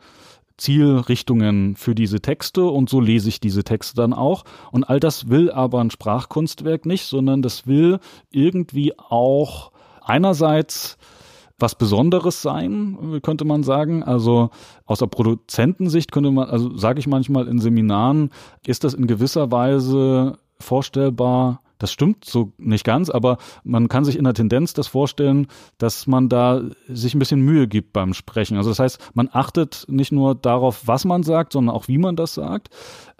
S3: Zielrichtungen für diese Texte und so lese ich diese Texte dann auch. Und all das will aber ein Sprachkunstwerk nicht, sondern das will irgendwie auch einerseits was Besonderes sein, könnte man sagen. Also aus der Produzentensicht könnte man, also sage ich manchmal in Seminaren, ist das in gewisser Weise vorstellbar, das stimmt so nicht ganz, aber man kann sich in der Tendenz das vorstellen, dass man da sich ein bisschen Mühe gibt beim Sprechen. Also das heißt, man achtet nicht nur darauf, was man sagt, sondern auch, wie man das sagt.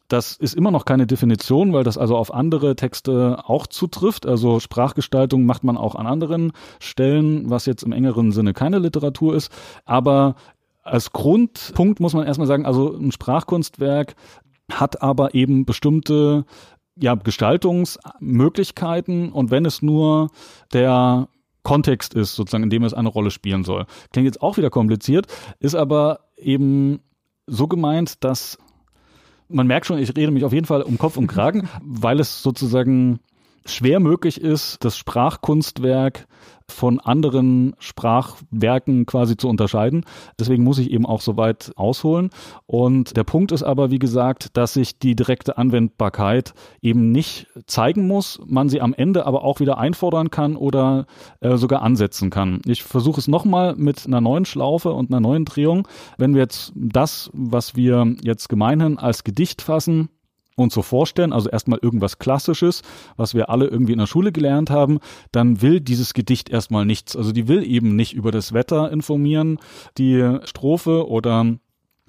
S3: Das ist immer noch keine Definition, weil das also auf andere Texte auch zutrifft. Also Sprachgestaltung macht man auch an anderen Stellen, was jetzt im engeren Sinne keine Literatur ist. Aber als Grundpunkt muss man erstmal sagen, also ein Sprachkunstwerk hat aber eben bestimmte ja, Gestaltungsmöglichkeiten und wenn es nur der Kontext ist, sozusagen, in dem es eine Rolle spielen soll. Klingt jetzt auch wieder kompliziert, ist aber eben so gemeint, dass man merkt schon, ich rede mich auf jeden Fall um Kopf und Kragen, weil es sozusagen schwer möglich ist, das Sprachkunstwerk von anderen Sprachwerken quasi zu unterscheiden. Deswegen muss ich eben auch so weit ausholen. Und der Punkt ist aber, wie gesagt, dass sich die direkte Anwendbarkeit eben nicht zeigen muss, man sie am Ende aber auch wieder einfordern kann oder äh, sogar ansetzen kann. Ich versuche es nochmal mit einer neuen Schlaufe und einer neuen Drehung. Wenn wir jetzt das, was wir jetzt gemeinhin als Gedicht fassen, uns so vorstellen, also erstmal irgendwas Klassisches, was wir alle irgendwie in der Schule gelernt haben, dann will dieses Gedicht erstmal nichts. Also die will eben nicht über das Wetter informieren, die Strophe oder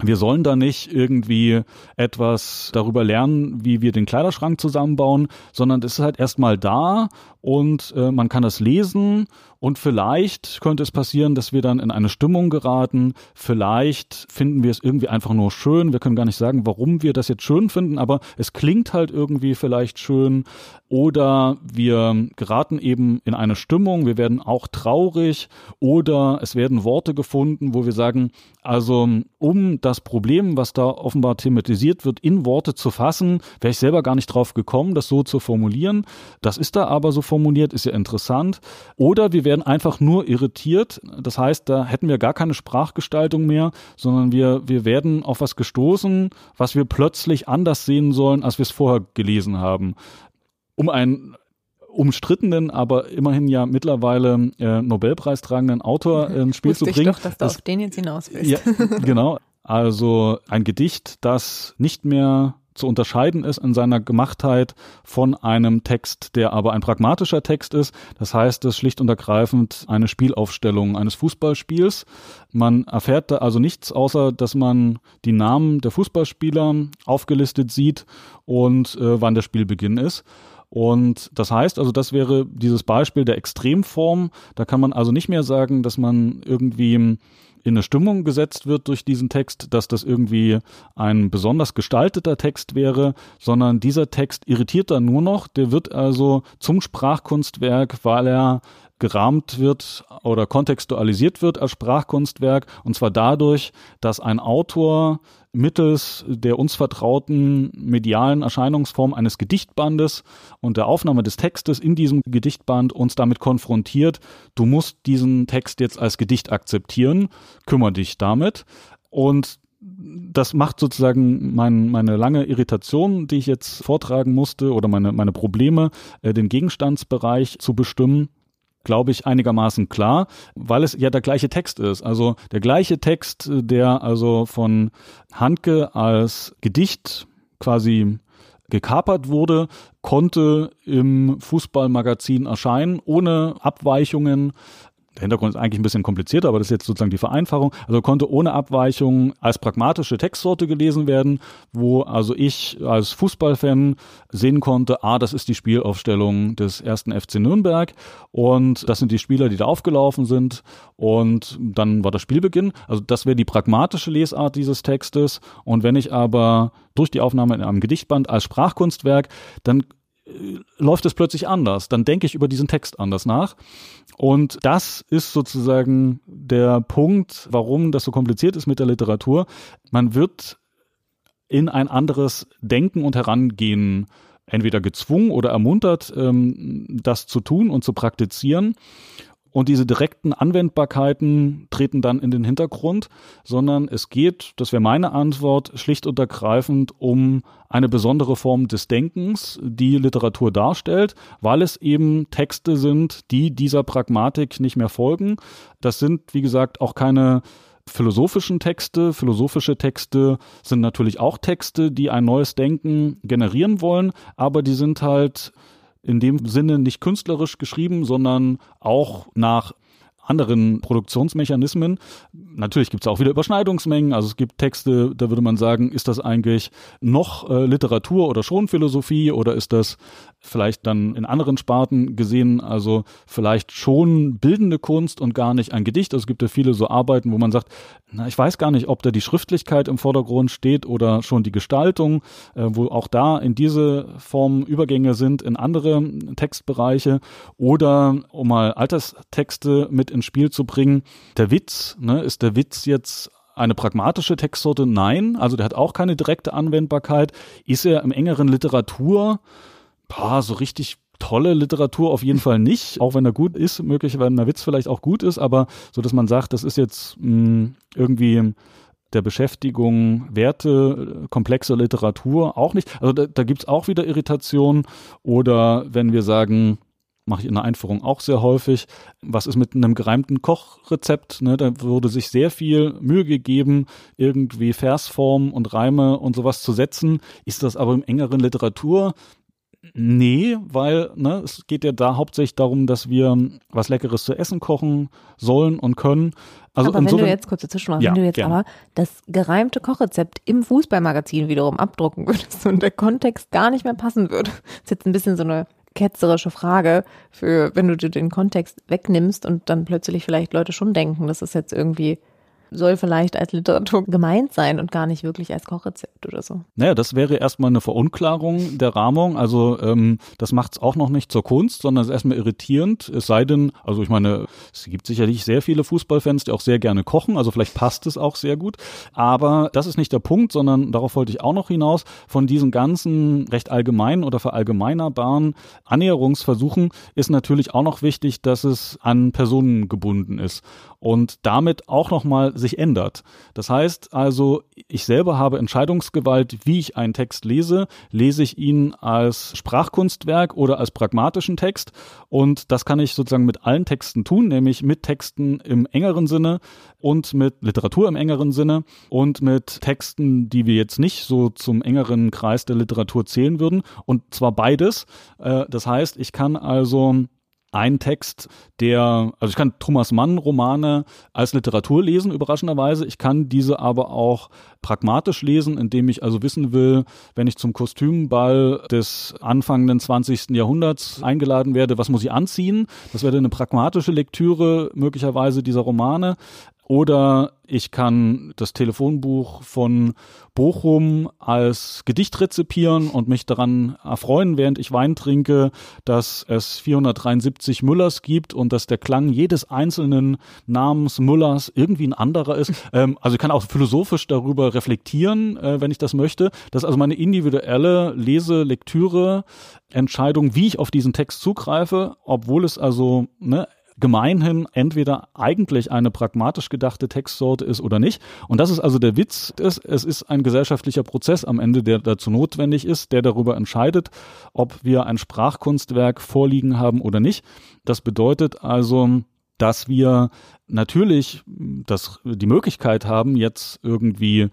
S3: wir sollen da nicht irgendwie etwas darüber lernen, wie wir den Kleiderschrank zusammenbauen, sondern es ist halt erstmal da und äh, man kann das lesen und vielleicht könnte es passieren, dass wir dann in eine Stimmung geraten. Vielleicht finden wir es irgendwie einfach nur schön. Wir können gar nicht sagen, warum wir das jetzt schön finden, aber es klingt halt irgendwie vielleicht schön. Oder wir geraten eben in eine Stimmung, wir werden auch traurig oder es werden Worte gefunden, wo wir sagen, also um das Problem, was da offenbar thematisiert wird, in Worte zu fassen, wäre ich selber gar nicht drauf gekommen, das so zu formulieren. Das ist da aber so formuliert, ist ja interessant. Oder wir werden werden einfach nur irritiert. Das heißt, da hätten wir gar keine Sprachgestaltung mehr, sondern wir, wir werden auf was gestoßen, was wir plötzlich anders sehen sollen, als wir es vorher gelesen haben. Um einen umstrittenen, aber immerhin ja mittlerweile äh, Nobelpreistragenden Autor äh, ins Spiel
S2: Wusste
S3: zu bringen.
S2: Ich doch, dass du auf den jetzt hinaus willst.
S3: Ja, genau. Also ein Gedicht, das nicht mehr zu unterscheiden ist in seiner Gemachtheit von einem Text, der aber ein pragmatischer Text ist. Das heißt, es ist schlicht und ergreifend eine Spielaufstellung eines Fußballspiels. Man erfährt da also nichts, außer dass man die Namen der Fußballspieler aufgelistet sieht und äh, wann der Spielbeginn ist. Und das heißt also, das wäre dieses Beispiel der Extremform. Da kann man also nicht mehr sagen, dass man irgendwie in eine Stimmung gesetzt wird durch diesen Text, dass das irgendwie ein besonders gestalteter Text wäre, sondern dieser Text irritiert dann nur noch. Der wird also zum Sprachkunstwerk, weil er gerahmt wird oder kontextualisiert wird als Sprachkunstwerk und zwar dadurch, dass ein Autor mittels der uns vertrauten medialen Erscheinungsform eines Gedichtbandes und der Aufnahme des Textes in diesem Gedichtband uns damit konfrontiert, du musst diesen Text jetzt als Gedicht akzeptieren, kümmere dich damit. Und das macht sozusagen mein, meine lange Irritation, die ich jetzt vortragen musste, oder meine, meine Probleme, äh, den Gegenstandsbereich zu bestimmen glaube ich, einigermaßen klar, weil es ja der gleiche Text ist. Also der gleiche Text, der also von Handke als Gedicht quasi gekapert wurde, konnte im Fußballmagazin erscheinen, ohne Abweichungen der Hintergrund ist eigentlich ein bisschen komplizierter, aber das ist jetzt sozusagen die Vereinfachung. Also konnte ohne Abweichung als pragmatische Textsorte gelesen werden, wo also ich als Fußballfan sehen konnte, ah, das ist die Spielaufstellung des ersten FC Nürnberg und das sind die Spieler, die da aufgelaufen sind und dann war das Spielbeginn. Also das wäre die pragmatische Lesart dieses Textes und wenn ich aber durch die Aufnahme in einem Gedichtband als Sprachkunstwerk, dann läuft es plötzlich anders. Dann denke ich über diesen Text anders nach. Und das ist sozusagen der Punkt, warum das so kompliziert ist mit der Literatur. Man wird in ein anderes Denken und Herangehen entweder gezwungen oder ermuntert, ähm, das zu tun und zu praktizieren. Und diese direkten Anwendbarkeiten treten dann in den Hintergrund, sondern es geht, das wäre meine Antwort, schlicht und ergreifend um eine besondere Form des Denkens, die Literatur darstellt, weil es eben Texte sind, die dieser Pragmatik nicht mehr folgen. Das sind, wie gesagt, auch keine philosophischen Texte. Philosophische Texte sind natürlich auch Texte, die ein neues Denken generieren wollen, aber die sind halt in dem Sinne nicht künstlerisch geschrieben, sondern auch nach anderen Produktionsmechanismen. Natürlich gibt es auch wieder Überschneidungsmengen. Also es gibt Texte, da würde man sagen, ist das eigentlich noch äh, Literatur oder schon Philosophie oder ist das vielleicht dann in anderen Sparten gesehen, also vielleicht schon bildende Kunst und gar nicht ein Gedicht. Also es gibt ja viele so Arbeiten, wo man sagt, na, ich weiß gar nicht, ob da die Schriftlichkeit im Vordergrund steht oder schon die Gestaltung, äh, wo auch da in diese Form Übergänge sind in andere Textbereiche oder um mal Alterstexte mit ins Spiel zu bringen. Der Witz, ne, ist der Witz jetzt eine pragmatische Textsorte? Nein, also der hat auch keine direkte Anwendbarkeit. Ist er im engeren Literatur boah, so richtig tolle Literatur auf jeden Fall nicht, auch wenn er gut ist, möglicherweise der Witz vielleicht auch gut ist, aber so, dass man sagt, das ist jetzt mh, hm, irgendwie der Beschäftigung Werte, komplexe Literatur auch nicht. Also da, da gibt es auch wieder Irritation. Oder wenn wir sagen, mache ich in der Einführung auch sehr häufig. Was ist mit einem gereimten Kochrezept? Ne? Da wurde sich sehr viel Mühe gegeben, irgendwie Versform und Reime und sowas zu setzen. Ist das aber im engeren Literatur Nee, weil ne, es geht ja da hauptsächlich darum, dass wir was Leckeres zu essen kochen sollen und können.
S2: Also aber wenn du jetzt kurz dazwischen ja, wenn du jetzt gerne. aber das gereimte Kochrezept im Fußballmagazin wiederum abdrucken würdest und der Kontext gar nicht mehr passen würde, ist jetzt ein bisschen so eine ketzerische Frage für, wenn du dir den Kontext wegnimmst und dann plötzlich vielleicht Leute schon denken, das ist jetzt irgendwie soll vielleicht als Literatur gemeint sein und gar nicht wirklich als Kochrezept oder so.
S3: Naja, das wäre erstmal eine Verunklarung der Rahmung. Also ähm, das macht es auch noch nicht zur Kunst, sondern es ist erstmal irritierend. Es sei denn, also ich meine, es gibt sicherlich sehr viele Fußballfans, die auch sehr gerne kochen, also vielleicht passt es auch sehr gut. Aber das ist nicht der Punkt, sondern darauf wollte ich auch noch hinaus. Von diesen ganzen recht allgemeinen oder verallgemeinerbaren Annäherungsversuchen ist natürlich auch noch wichtig, dass es an Personen gebunden ist und damit auch nochmal sich ändert. Das heißt also, ich selber habe Entscheidungsgewalt, wie ich einen Text lese. Lese ich ihn als Sprachkunstwerk oder als pragmatischen Text? Und das kann ich sozusagen mit allen Texten tun, nämlich mit Texten im engeren Sinne und mit Literatur im engeren Sinne und mit Texten, die wir jetzt nicht so zum engeren Kreis der Literatur zählen würden. Und zwar beides. Äh, das heißt, ich kann also ein Text, der, also ich kann Thomas Mann Romane als Literatur lesen, überraschenderweise. Ich kann diese aber auch pragmatisch lesen, indem ich also wissen will, wenn ich zum Kostümball des anfangenden 20. Jahrhunderts eingeladen werde, was muss ich anziehen? Das wäre eine pragmatische Lektüre möglicherweise dieser Romane. Oder ich kann das Telefonbuch von Bochum als Gedicht rezipieren und mich daran erfreuen, während ich Wein trinke, dass es 473 Müllers gibt und dass der Klang jedes einzelnen Namens Müllers irgendwie ein anderer ist. Ähm, also ich kann auch philosophisch darüber reflektieren, äh, wenn ich das möchte. Das ist also meine individuelle Lese-, Lektüre, Entscheidung, wie ich auf diesen Text zugreife, obwohl es also ne, gemeinhin entweder eigentlich eine pragmatisch gedachte Textsorte ist oder nicht. Und das ist also der Witz. Ist, es ist ein gesellschaftlicher Prozess am Ende, der dazu notwendig ist, der darüber entscheidet, ob wir ein Sprachkunstwerk vorliegen haben oder nicht. Das bedeutet also, dass wir natürlich das, die Möglichkeit haben, jetzt irgendwie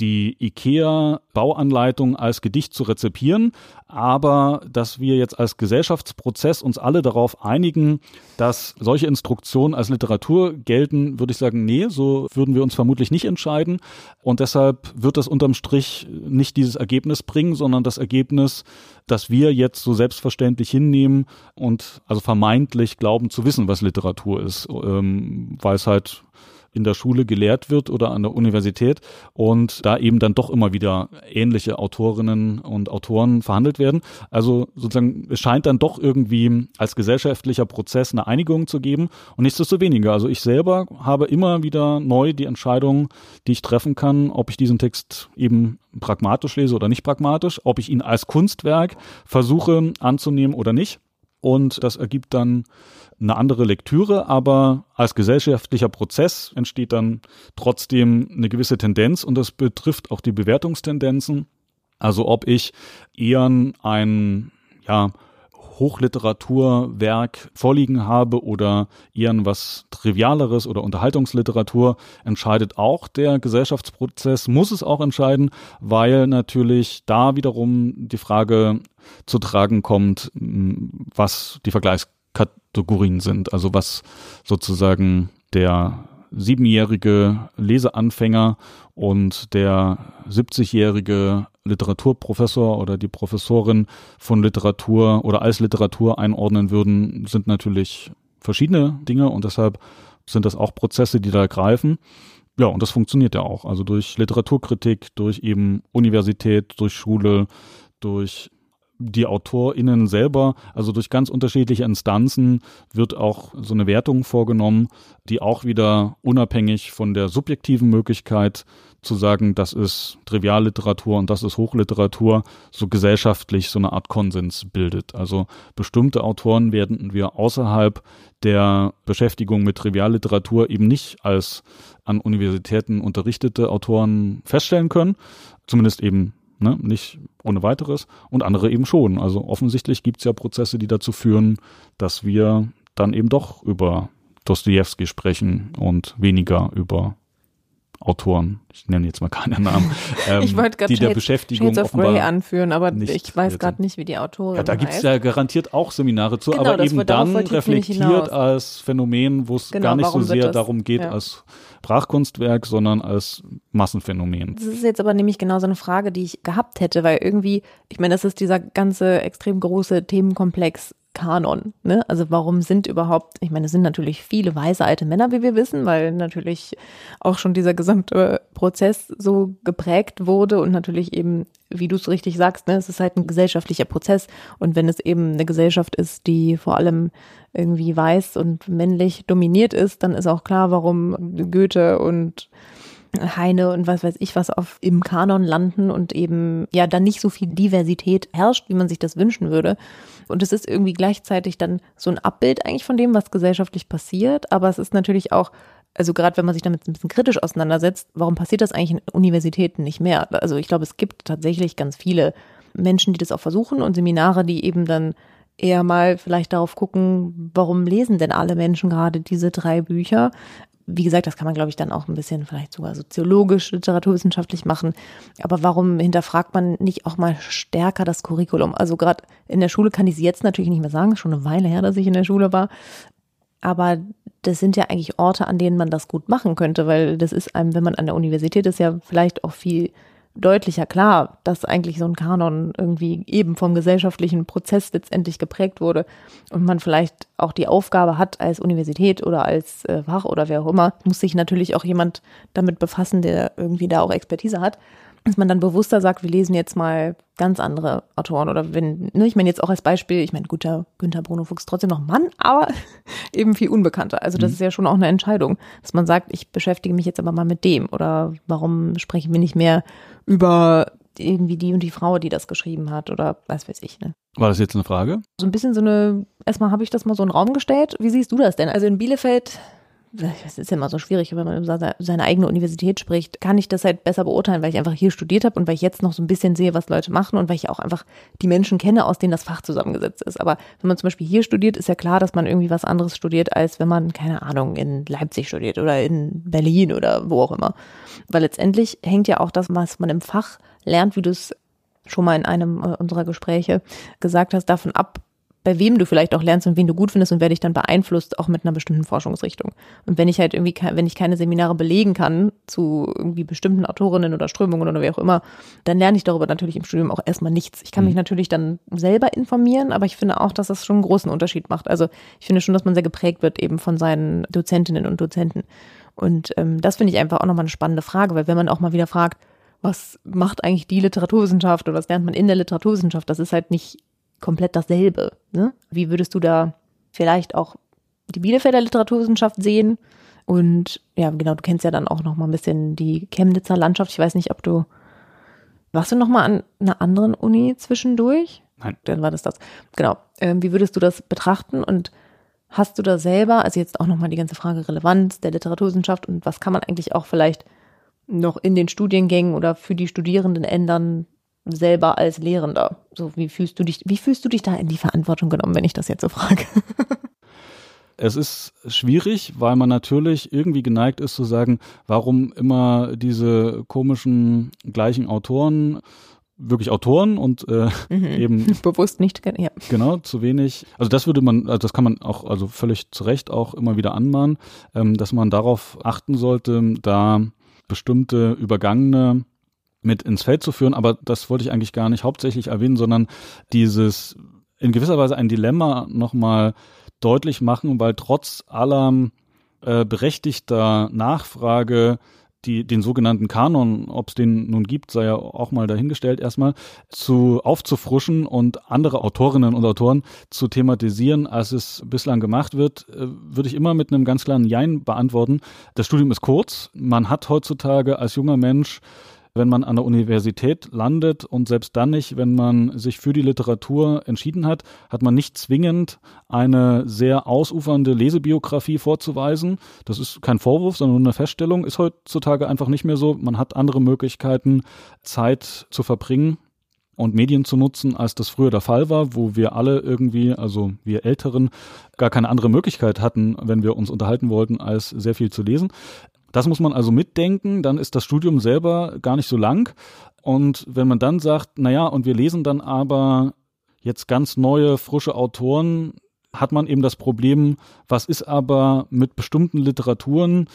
S3: die IKEA-Bauanleitung als Gedicht zu rezipieren, aber dass wir jetzt als Gesellschaftsprozess uns alle darauf einigen, dass solche Instruktionen als Literatur gelten, würde ich sagen, nee, so würden wir uns vermutlich nicht entscheiden. Und deshalb wird das unterm Strich nicht dieses Ergebnis bringen, sondern das Ergebnis, dass wir jetzt so selbstverständlich hinnehmen und also vermeintlich glauben zu wissen, was Literatur ist, ähm, weil es halt in der Schule gelehrt wird oder an der Universität und da eben dann doch immer wieder ähnliche Autorinnen und Autoren verhandelt werden. Also sozusagen, es scheint dann doch irgendwie als gesellschaftlicher Prozess eine Einigung zu geben und nichtsdestoweniger. Also ich selber habe immer wieder neu die Entscheidung, die ich treffen kann, ob ich diesen Text eben pragmatisch lese oder nicht pragmatisch, ob ich ihn als Kunstwerk versuche anzunehmen oder nicht. Und das ergibt dann eine andere Lektüre, aber als gesellschaftlicher Prozess entsteht dann trotzdem eine gewisse Tendenz und das betrifft auch die Bewertungstendenzen. Also ob ich eher ein, ja, Hochliteraturwerk vorliegen habe oder eher was Trivialeres oder Unterhaltungsliteratur, entscheidet auch der Gesellschaftsprozess, muss es auch entscheiden, weil natürlich da wiederum die Frage zu tragen kommt, was die Vergleichs Kategorien sind. Also was sozusagen der siebenjährige Leseanfänger und der 70-jährige Literaturprofessor oder die Professorin von Literatur oder als Literatur einordnen würden, sind natürlich verschiedene Dinge und deshalb sind das auch Prozesse, die da greifen. Ja, und das funktioniert ja auch. Also durch Literaturkritik, durch eben Universität, durch Schule, durch die AutorInnen selber, also durch ganz unterschiedliche Instanzen, wird auch so eine Wertung vorgenommen, die auch wieder unabhängig von der subjektiven Möglichkeit zu sagen, das ist Trivialliteratur und das ist Hochliteratur, so gesellschaftlich so eine Art Konsens bildet. Also bestimmte Autoren werden wir außerhalb der Beschäftigung mit Trivialliteratur eben nicht als an Universitäten unterrichtete Autoren feststellen können, zumindest eben Ne? Nicht ohne weiteres. Und andere eben schon. Also offensichtlich gibt es ja Prozesse, die dazu führen, dass wir dann eben doch über Dostoevsky sprechen und weniger über Autoren, ich nenne jetzt mal keine Namen, ähm,
S2: ich wollte gerade
S3: die der Beschäftigung
S2: Shades of Grey anführen, aber ich weiß gerade nicht, wie die Autorin
S3: ja, Da gibt es ja garantiert auch Seminare zu, genau, aber eben dann reflektiert als Phänomen, wo es genau, gar nicht so sehr darum geht ja. als Sprachkunstwerk, sondern als Massenphänomen.
S2: Das ist jetzt aber nämlich genau so eine Frage, die ich gehabt hätte, weil irgendwie, ich meine, das ist dieser ganze extrem große Themenkomplex Kanon? Ne? Also warum sind überhaupt, ich meine, es sind natürlich viele weise alte Männer, wie wir wissen, weil natürlich auch schon dieser gesamte Prozess so geprägt wurde und natürlich eben, wie du es richtig sagst, ne, es ist halt ein gesellschaftlicher Prozess und wenn es eben eine Gesellschaft ist, die vor allem irgendwie weiß und männlich dominiert ist, dann ist auch klar, warum Goethe und Heine und was weiß ich was auf im Kanon landen und eben ja dann nicht so viel Diversität herrscht, wie man sich das wünschen würde. Und es ist irgendwie gleichzeitig dann so ein Abbild eigentlich von dem, was gesellschaftlich passiert, aber es ist natürlich auch also gerade wenn man sich damit ein bisschen kritisch auseinandersetzt, warum passiert das eigentlich in Universitäten nicht mehr? Also ich glaube, es gibt tatsächlich ganz viele Menschen, die das auch versuchen und Seminare, die eben dann eher mal vielleicht darauf gucken, warum lesen denn alle Menschen gerade diese drei Bücher? Wie gesagt, das kann man, glaube ich, dann auch ein bisschen vielleicht sogar soziologisch, literaturwissenschaftlich machen. Aber warum hinterfragt man nicht auch mal stärker das Curriculum? Also gerade in der Schule kann ich es jetzt natürlich nicht mehr sagen, schon eine Weile her, dass ich in der Schule war. Aber das sind ja eigentlich Orte, an denen man das gut machen könnte, weil das ist einem, wenn man an der Universität ist, ja vielleicht auch viel deutlicher klar, dass eigentlich so ein Kanon irgendwie eben vom gesellschaftlichen Prozess letztendlich geprägt wurde und man vielleicht auch die Aufgabe hat als Universität oder als äh, Fach oder wer auch immer, muss sich natürlich auch jemand damit befassen, der irgendwie da auch Expertise hat dass man dann bewusster sagt, wir lesen jetzt mal ganz andere Autoren oder wenn, ne, ich meine jetzt auch als Beispiel, ich meine, guter Günther Bruno Fuchs trotzdem noch Mann, aber eben viel unbekannter. Also das mhm. ist ja schon auch eine Entscheidung, dass man sagt, ich beschäftige mich jetzt aber mal mit dem oder warum sprechen wir nicht mehr über irgendwie die und die Frau, die das geschrieben hat oder was weiß ich. Ne?
S3: War das jetzt eine Frage?
S2: So ein bisschen so eine, erstmal habe ich das mal so in den Raum gestellt. Wie siehst du das denn? Also in Bielefeld das ist ja immer so schwierig, wenn man über seine eigene Universität spricht, kann ich das halt besser beurteilen, weil ich einfach hier studiert habe und weil ich jetzt noch so ein bisschen sehe, was Leute machen und weil ich auch einfach die Menschen kenne, aus denen das Fach zusammengesetzt ist. Aber wenn man zum Beispiel hier studiert, ist ja klar, dass man irgendwie was anderes studiert, als wenn man, keine Ahnung, in Leipzig studiert oder in Berlin oder wo auch immer. Weil letztendlich hängt ja auch das, was man im Fach lernt, wie du es schon mal in einem äh, unserer Gespräche gesagt hast, davon ab, bei wem du vielleicht auch lernst und wen du gut findest und wer dich dann beeinflusst, auch mit einer bestimmten Forschungsrichtung. Und wenn ich halt irgendwie, wenn ich keine Seminare belegen kann zu irgendwie bestimmten Autorinnen oder Strömungen oder wie auch immer, dann lerne ich darüber natürlich im Studium auch erstmal nichts. Ich kann mich mhm. natürlich dann selber informieren, aber ich finde auch, dass das schon einen großen Unterschied macht. Also ich finde schon, dass man sehr geprägt wird eben von seinen Dozentinnen und Dozenten. Und ähm, das finde ich einfach auch nochmal eine spannende Frage, weil wenn man auch mal wieder fragt, was macht eigentlich die Literaturwissenschaft oder was lernt man in der Literaturwissenschaft, das ist halt nicht komplett dasselbe. Ne? Wie würdest du da vielleicht auch die Bielefelder Literaturwissenschaft sehen? Und ja, genau, du kennst ja dann auch noch mal ein bisschen die Chemnitzer Landschaft. Ich weiß nicht, ob du warst du noch mal an einer anderen Uni zwischendurch?
S3: Nein.
S2: Dann war das das. Genau. Ähm, wie würdest du das betrachten und hast du da selber, also jetzt auch noch mal die ganze Frage Relevanz der Literaturwissenschaft und was kann man eigentlich auch vielleicht noch in den Studiengängen oder für die Studierenden ändern, selber als Lehrender? So, wie fühlst du dich, wie fühlst du dich da in die Verantwortung genommen, wenn ich das jetzt so frage?
S3: Es ist schwierig, weil man natürlich irgendwie geneigt ist zu sagen, warum immer diese komischen gleichen Autoren, wirklich Autoren und äh, mhm. eben
S2: bewusst nicht, ja.
S3: genau zu wenig. Also das würde man, also das kann man auch also völlig zu Recht auch immer wieder anmahnen, ähm, dass man darauf achten sollte, da bestimmte übergangene mit ins Feld zu führen, aber das wollte ich eigentlich gar nicht hauptsächlich erwähnen, sondern dieses in gewisser Weise ein Dilemma nochmal deutlich machen, weil trotz aller äh, berechtigter Nachfrage die, den sogenannten Kanon, ob es den nun gibt, sei ja auch mal dahingestellt erstmal, zu aufzufrischen und andere Autorinnen und Autoren zu thematisieren, als es bislang gemacht wird, äh, würde ich immer mit einem ganz klaren Jein beantworten. Das Studium ist kurz. Man hat heutzutage als junger Mensch wenn man an der Universität landet und selbst dann nicht, wenn man sich für die Literatur entschieden hat, hat man nicht zwingend eine sehr ausufernde Lesebiografie vorzuweisen. Das ist kein Vorwurf, sondern eine Feststellung. Ist heutzutage einfach nicht mehr so. Man hat andere Möglichkeiten, Zeit zu verbringen und Medien zu nutzen, als das früher der Fall war, wo wir alle irgendwie, also wir Älteren, gar keine andere Möglichkeit hatten, wenn wir uns unterhalten wollten, als sehr viel zu lesen. Das muss man also mitdenken, dann ist das Studium selber gar nicht so lang. Und wenn man dann sagt, naja, und wir lesen dann aber jetzt ganz neue, frische Autoren, hat man eben das Problem, was ist aber mit bestimmten Literaturen,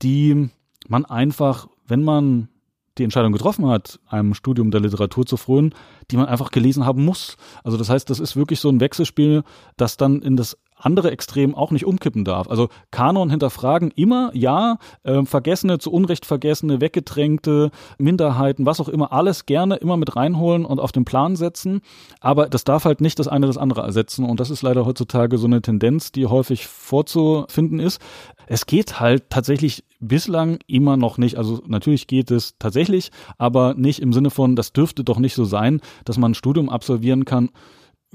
S3: die man einfach, wenn man die Entscheidung getroffen hat, einem Studium der Literatur zu frönen, die man einfach gelesen haben muss. Also das heißt, das ist wirklich so ein Wechselspiel, das dann in das andere Extrem auch nicht umkippen darf. Also Kanon hinterfragen immer, ja, äh, vergessene, zu Unrecht vergessene, weggedrängte Minderheiten, was auch immer, alles gerne immer mit reinholen und auf den Plan setzen. Aber das darf halt nicht das eine das andere ersetzen. Und das ist leider heutzutage so eine Tendenz, die häufig vorzufinden ist. Es geht halt tatsächlich bislang immer noch nicht. Also natürlich geht es tatsächlich, aber nicht im Sinne von, das dürfte doch nicht so sein, dass man ein Studium absolvieren kann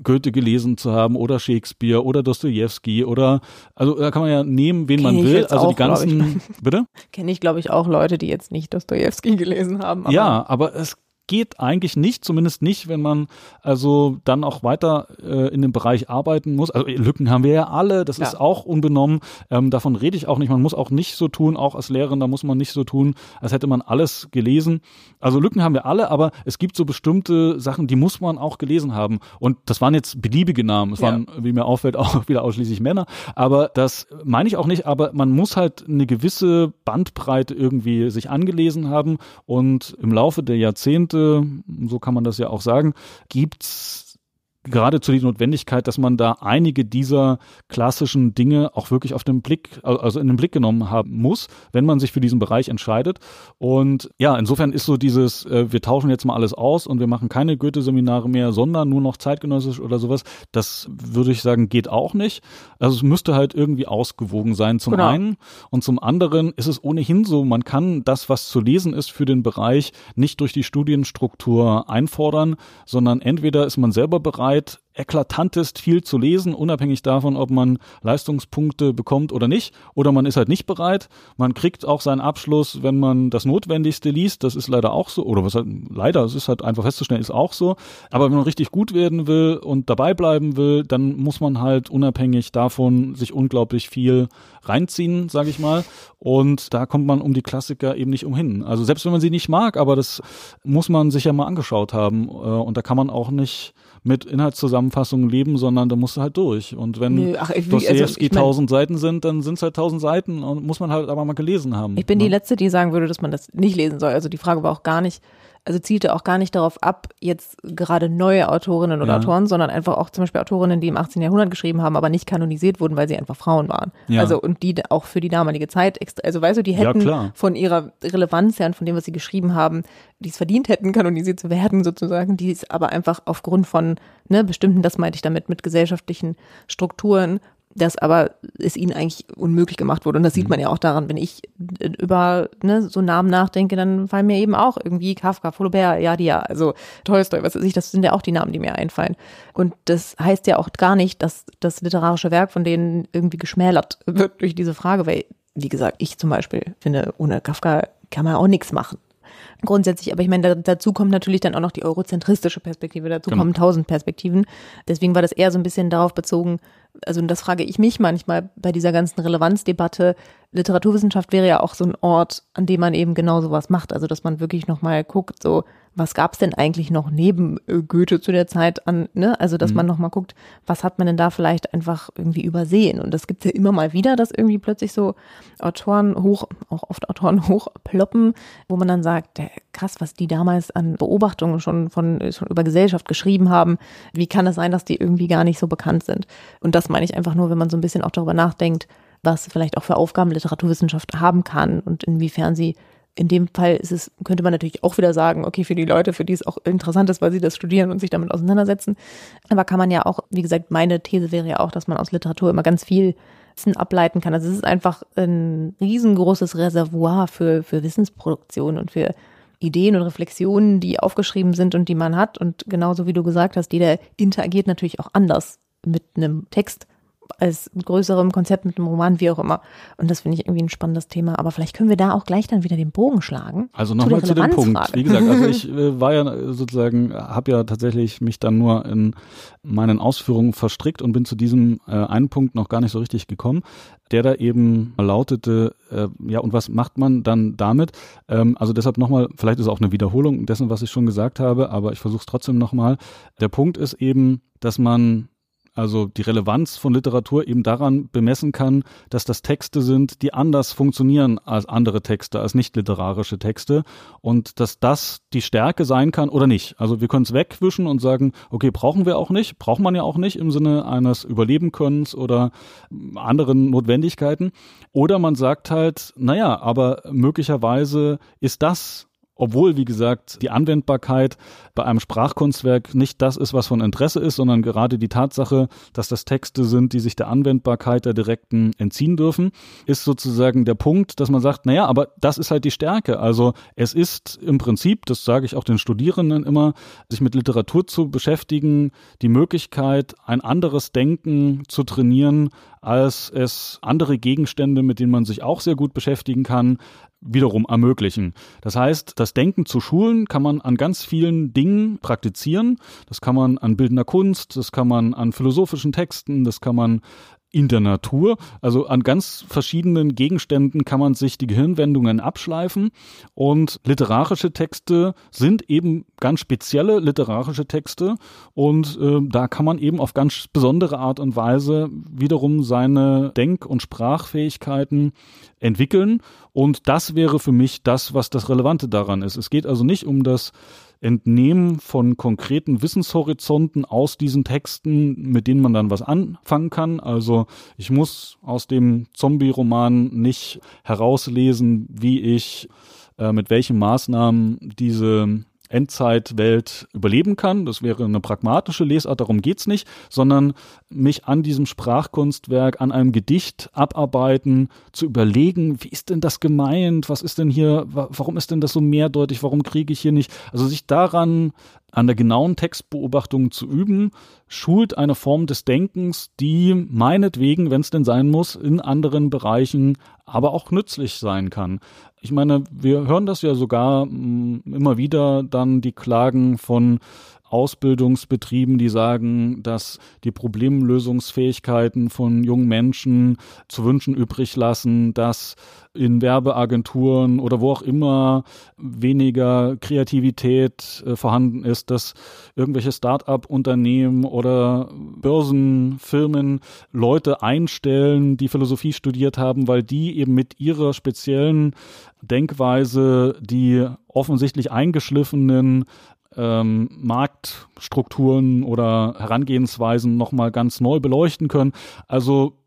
S3: Goethe gelesen zu haben oder Shakespeare oder Dostoevsky oder also da kann man ja nehmen, wen Kenn man will. Also auch, die ganzen bitte?
S2: Kenne ich, glaube ich, auch Leute, die jetzt nicht Dostoevsky gelesen haben.
S3: Aber ja, aber es geht eigentlich nicht, zumindest nicht, wenn man also dann auch weiter äh, in dem Bereich arbeiten muss. Also Lücken haben wir ja alle, das ja. ist auch unbenommen. Ähm, davon rede ich auch nicht. Man muss auch nicht so tun, auch als Lehrerin, da muss man nicht so tun, als hätte man alles gelesen. Also Lücken haben wir alle, aber es gibt so bestimmte Sachen, die muss man auch gelesen haben. Und das waren jetzt beliebige Namen. Es ja. waren, wie mir auffällt, auch wieder ausschließlich Männer. Aber das meine ich auch nicht, aber man muss halt eine gewisse Bandbreite irgendwie sich angelesen haben. Und im Laufe der Jahrzehnte so kann man das ja auch sagen, gibt's geradezu die Notwendigkeit, dass man da einige dieser klassischen Dinge auch wirklich auf den Blick, also in den Blick genommen haben muss, wenn man sich für diesen Bereich entscheidet. Und ja, insofern ist so dieses, äh, wir tauschen jetzt mal alles aus und wir machen keine Goethe-Seminare mehr, sondern nur noch zeitgenössisch oder sowas, das würde ich sagen, geht auch nicht. Also es müsste halt irgendwie ausgewogen sein zum genau. einen und zum anderen ist es ohnehin so, man kann das, was zu lesen ist für den Bereich, nicht durch die Studienstruktur einfordern, sondern entweder ist man selber bereit, Zeit bereit, eklatantest viel zu lesen, unabhängig davon, ob man Leistungspunkte bekommt oder nicht. Oder man ist halt nicht bereit. Man kriegt auch seinen Abschluss, wenn man das Notwendigste liest. Das ist leider auch so. Oder was halt, leider, es ist halt einfach festzustellen, ist auch so. Aber wenn man richtig gut werden will und dabei bleiben will, dann muss man halt unabhängig davon sich unglaublich viel reinziehen, sage ich mal. Und da kommt man um die Klassiker eben nicht umhin. Also selbst wenn man sie nicht mag, aber das muss man sich ja mal angeschaut haben. Äh, und da kann man auch nicht mit Inhaltszusammenfassungen leben, sondern da musst du halt durch. Und wenn nee, ach, ich, Dostoevsky also, tausend Seiten sind, dann sind es halt tausend Seiten und muss man halt aber mal gelesen haben.
S2: Ich bin ne? die Letzte, die sagen würde, dass man das nicht lesen soll. Also die Frage war auch gar nicht, also zielte auch gar nicht darauf ab, jetzt gerade neue Autorinnen oder ja. Autoren, sondern einfach auch zum Beispiel Autorinnen, die im 18. Jahrhundert geschrieben haben, aber nicht kanonisiert wurden, weil sie einfach Frauen waren. Ja. Also und die auch für die damalige Zeit extra, also weißt du, die hätten ja, von ihrer Relevanz her und von dem, was sie geschrieben haben, die es verdient hätten, kanonisiert zu werden sozusagen, die es aber einfach aufgrund von ne, bestimmten, das meinte ich damit, mit gesellschaftlichen Strukturen das aber es ihnen eigentlich unmöglich gemacht wurde. Und das sieht mhm. man ja auch daran, wenn ich über ne, so Namen nachdenke, dann fallen mir eben auch irgendwie Kafka, Flaubert, ja, die ja, also Tolstoi, was weiß ich, das sind ja auch die Namen, die mir einfallen. Und das heißt ja auch gar nicht, dass das literarische Werk von denen irgendwie geschmälert wird durch diese Frage, weil, wie gesagt, ich zum Beispiel finde, ohne Kafka kann man auch nichts machen grundsätzlich, aber ich meine, da, dazu kommt natürlich dann auch noch die eurozentristische Perspektive, dazu genau. kommen tausend Perspektiven. Deswegen war das eher so ein bisschen darauf bezogen, also das frage ich mich manchmal bei dieser ganzen Relevanzdebatte, Literaturwissenschaft wäre ja auch so ein Ort, an dem man eben genau sowas macht. Also dass man wirklich nochmal guckt, so, was gab es denn eigentlich noch neben äh, Goethe zu der Zeit an, ne? Also dass mhm. man nochmal guckt, was hat man denn da vielleicht einfach irgendwie übersehen? Und das gibt's ja immer mal wieder, dass irgendwie plötzlich so Autoren hoch, auch oft Autoren hochploppen, wo man dann sagt, der, krass, was die damals an Beobachtungen schon von schon über Gesellschaft geschrieben haben. Wie kann es sein, dass die irgendwie gar nicht so bekannt sind? Und das meine ich einfach nur, wenn man so ein bisschen auch darüber nachdenkt, was vielleicht auch für Aufgaben Literaturwissenschaft haben kann und inwiefern sie in dem Fall ist es, könnte man natürlich auch wieder sagen, okay, für die Leute, für die es auch interessant ist, weil sie das studieren und sich damit auseinandersetzen. Aber kann man ja auch, wie gesagt, meine These wäre ja auch, dass man aus Literatur immer ganz viel Wissen ableiten kann. Also es ist einfach ein riesengroßes Reservoir für, für Wissensproduktion und für Ideen und Reflexionen, die aufgeschrieben sind und die man hat. Und genauso wie du gesagt hast, jeder interagiert natürlich auch anders mit einem Text als größerem Konzept mit einem Roman, wie auch immer. Und das finde ich irgendwie ein spannendes Thema. Aber vielleicht können wir da auch gleich dann wieder den Bogen schlagen.
S3: Also nochmal zu, zu dem Punkt. Wie gesagt, also ich äh, war ja sozusagen, habe ja tatsächlich mich dann nur in meinen Ausführungen verstrickt und bin zu diesem äh, einen Punkt noch gar nicht so richtig gekommen, der da eben lautete, äh, ja, und was macht man dann damit? Ähm, also deshalb nochmal, vielleicht ist es auch eine Wiederholung dessen, was ich schon gesagt habe, aber ich versuche es trotzdem nochmal. Der Punkt ist eben, dass man also die Relevanz von Literatur eben daran bemessen kann, dass das Texte sind, die anders funktionieren als andere Texte, als nicht literarische Texte und dass das die Stärke sein kann oder nicht. Also wir können es wegwischen und sagen, okay, brauchen wir auch nicht, braucht man ja auch nicht im Sinne eines Überlebenkönnens oder anderen Notwendigkeiten. Oder man sagt halt, naja, aber möglicherweise ist das obwohl, wie gesagt, die Anwendbarkeit bei einem Sprachkunstwerk nicht das ist, was von Interesse ist, sondern gerade die Tatsache, dass das Texte sind, die sich der Anwendbarkeit der direkten entziehen dürfen, ist sozusagen der Punkt, dass man sagt, naja, aber das ist halt die Stärke. Also es ist im Prinzip, das sage ich auch den Studierenden immer, sich mit Literatur zu beschäftigen, die Möglichkeit, ein anderes Denken zu trainieren, als es andere Gegenstände, mit denen man sich auch sehr gut beschäftigen kann, wiederum ermöglichen. Das heißt, das Denken zu schulen kann man an ganz vielen Dingen praktizieren. Das kann man an bildender Kunst, das kann man an philosophischen Texten, das kann man in der Natur. Also an ganz verschiedenen Gegenständen kann man sich die Gehirnwendungen abschleifen und literarische Texte sind eben ganz spezielle literarische Texte und äh, da kann man eben auf ganz besondere Art und Weise wiederum seine Denk- und Sprachfähigkeiten entwickeln und das wäre für mich das, was das Relevante daran ist. Es geht also nicht um das Entnehmen von konkreten Wissenshorizonten aus diesen Texten, mit denen man dann was anfangen kann. Also ich muss aus dem Zombie-Roman nicht herauslesen, wie ich äh, mit welchen Maßnahmen diese Endzeitwelt überleben kann. Das wäre eine pragmatische Lesart, darum geht's nicht, sondern mich an diesem Sprachkunstwerk, an einem Gedicht abarbeiten, zu überlegen, wie ist denn das gemeint? Was ist denn hier, warum ist denn das so mehrdeutig? Warum kriege ich hier nicht? Also sich daran an der genauen Textbeobachtung zu üben, schult eine Form des Denkens, die meinetwegen, wenn es denn sein muss, in anderen Bereichen aber auch nützlich sein kann. Ich meine, wir hören das ja sogar mm, immer wieder dann die Klagen von Ausbildungsbetrieben, die sagen, dass die Problemlösungsfähigkeiten von jungen Menschen zu wünschen übrig lassen, dass in Werbeagenturen oder wo auch immer weniger Kreativität äh, vorhanden ist, dass irgendwelche Start-up-Unternehmen oder Börsenfirmen Leute einstellen, die Philosophie studiert haben, weil die eben mit ihrer speziellen Denkweise die offensichtlich eingeschliffenen ähm, Marktstrukturen oder Herangehensweisen nochmal ganz neu beleuchten können. Also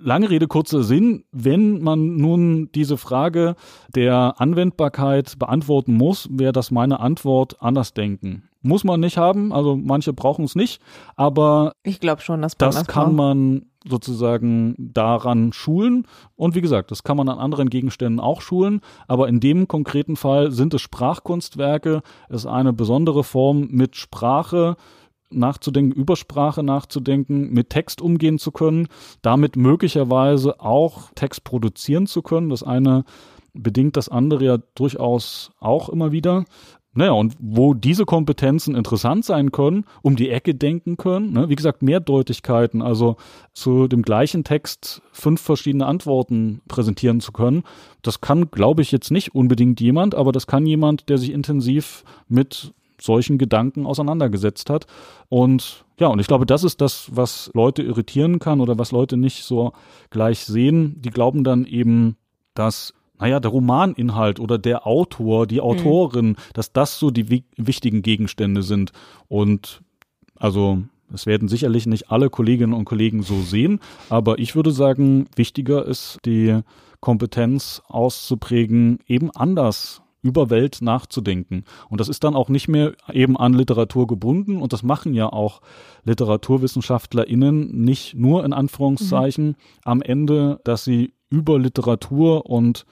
S3: Lange Rede, kurzer Sinn. Wenn man nun diese Frage der Anwendbarkeit beantworten muss, wäre das meine Antwort anders denken. Muss man nicht haben, also manche brauchen es nicht, aber
S2: ich glaube schon, dass
S3: man das, das kann man sozusagen daran schulen. Und wie gesagt, das kann man an anderen Gegenständen auch schulen. Aber in dem konkreten Fall sind es Sprachkunstwerke. Es ist eine besondere Form mit Sprache nachzudenken, über Sprache nachzudenken, mit Text umgehen zu können, damit möglicherweise auch Text produzieren zu können. Das eine bedingt das andere ja durchaus auch immer wieder. Naja, und wo diese Kompetenzen interessant sein können, um die Ecke denken können, ne? wie gesagt, Mehrdeutigkeiten, also zu dem gleichen Text fünf verschiedene Antworten präsentieren zu können, das kann, glaube ich, jetzt nicht unbedingt jemand, aber das kann jemand, der sich intensiv mit solchen Gedanken auseinandergesetzt hat. Und ja, und ich glaube, das ist das, was Leute irritieren kann oder was Leute nicht so gleich sehen. Die glauben dann eben, dass naja, der Romaninhalt oder der Autor, die Autorin, mhm. dass das so die wichtigen Gegenstände sind. Und also es werden sicherlich nicht alle Kolleginnen und Kollegen so sehen, aber ich würde sagen, wichtiger ist die Kompetenz auszuprägen, eben anders über Welt nachzudenken. Und das ist dann auch nicht mehr eben an Literatur gebunden. Und das machen ja auch LiteraturwissenschaftlerInnen nicht nur in Anführungszeichen mhm. am Ende, dass sie über Literatur und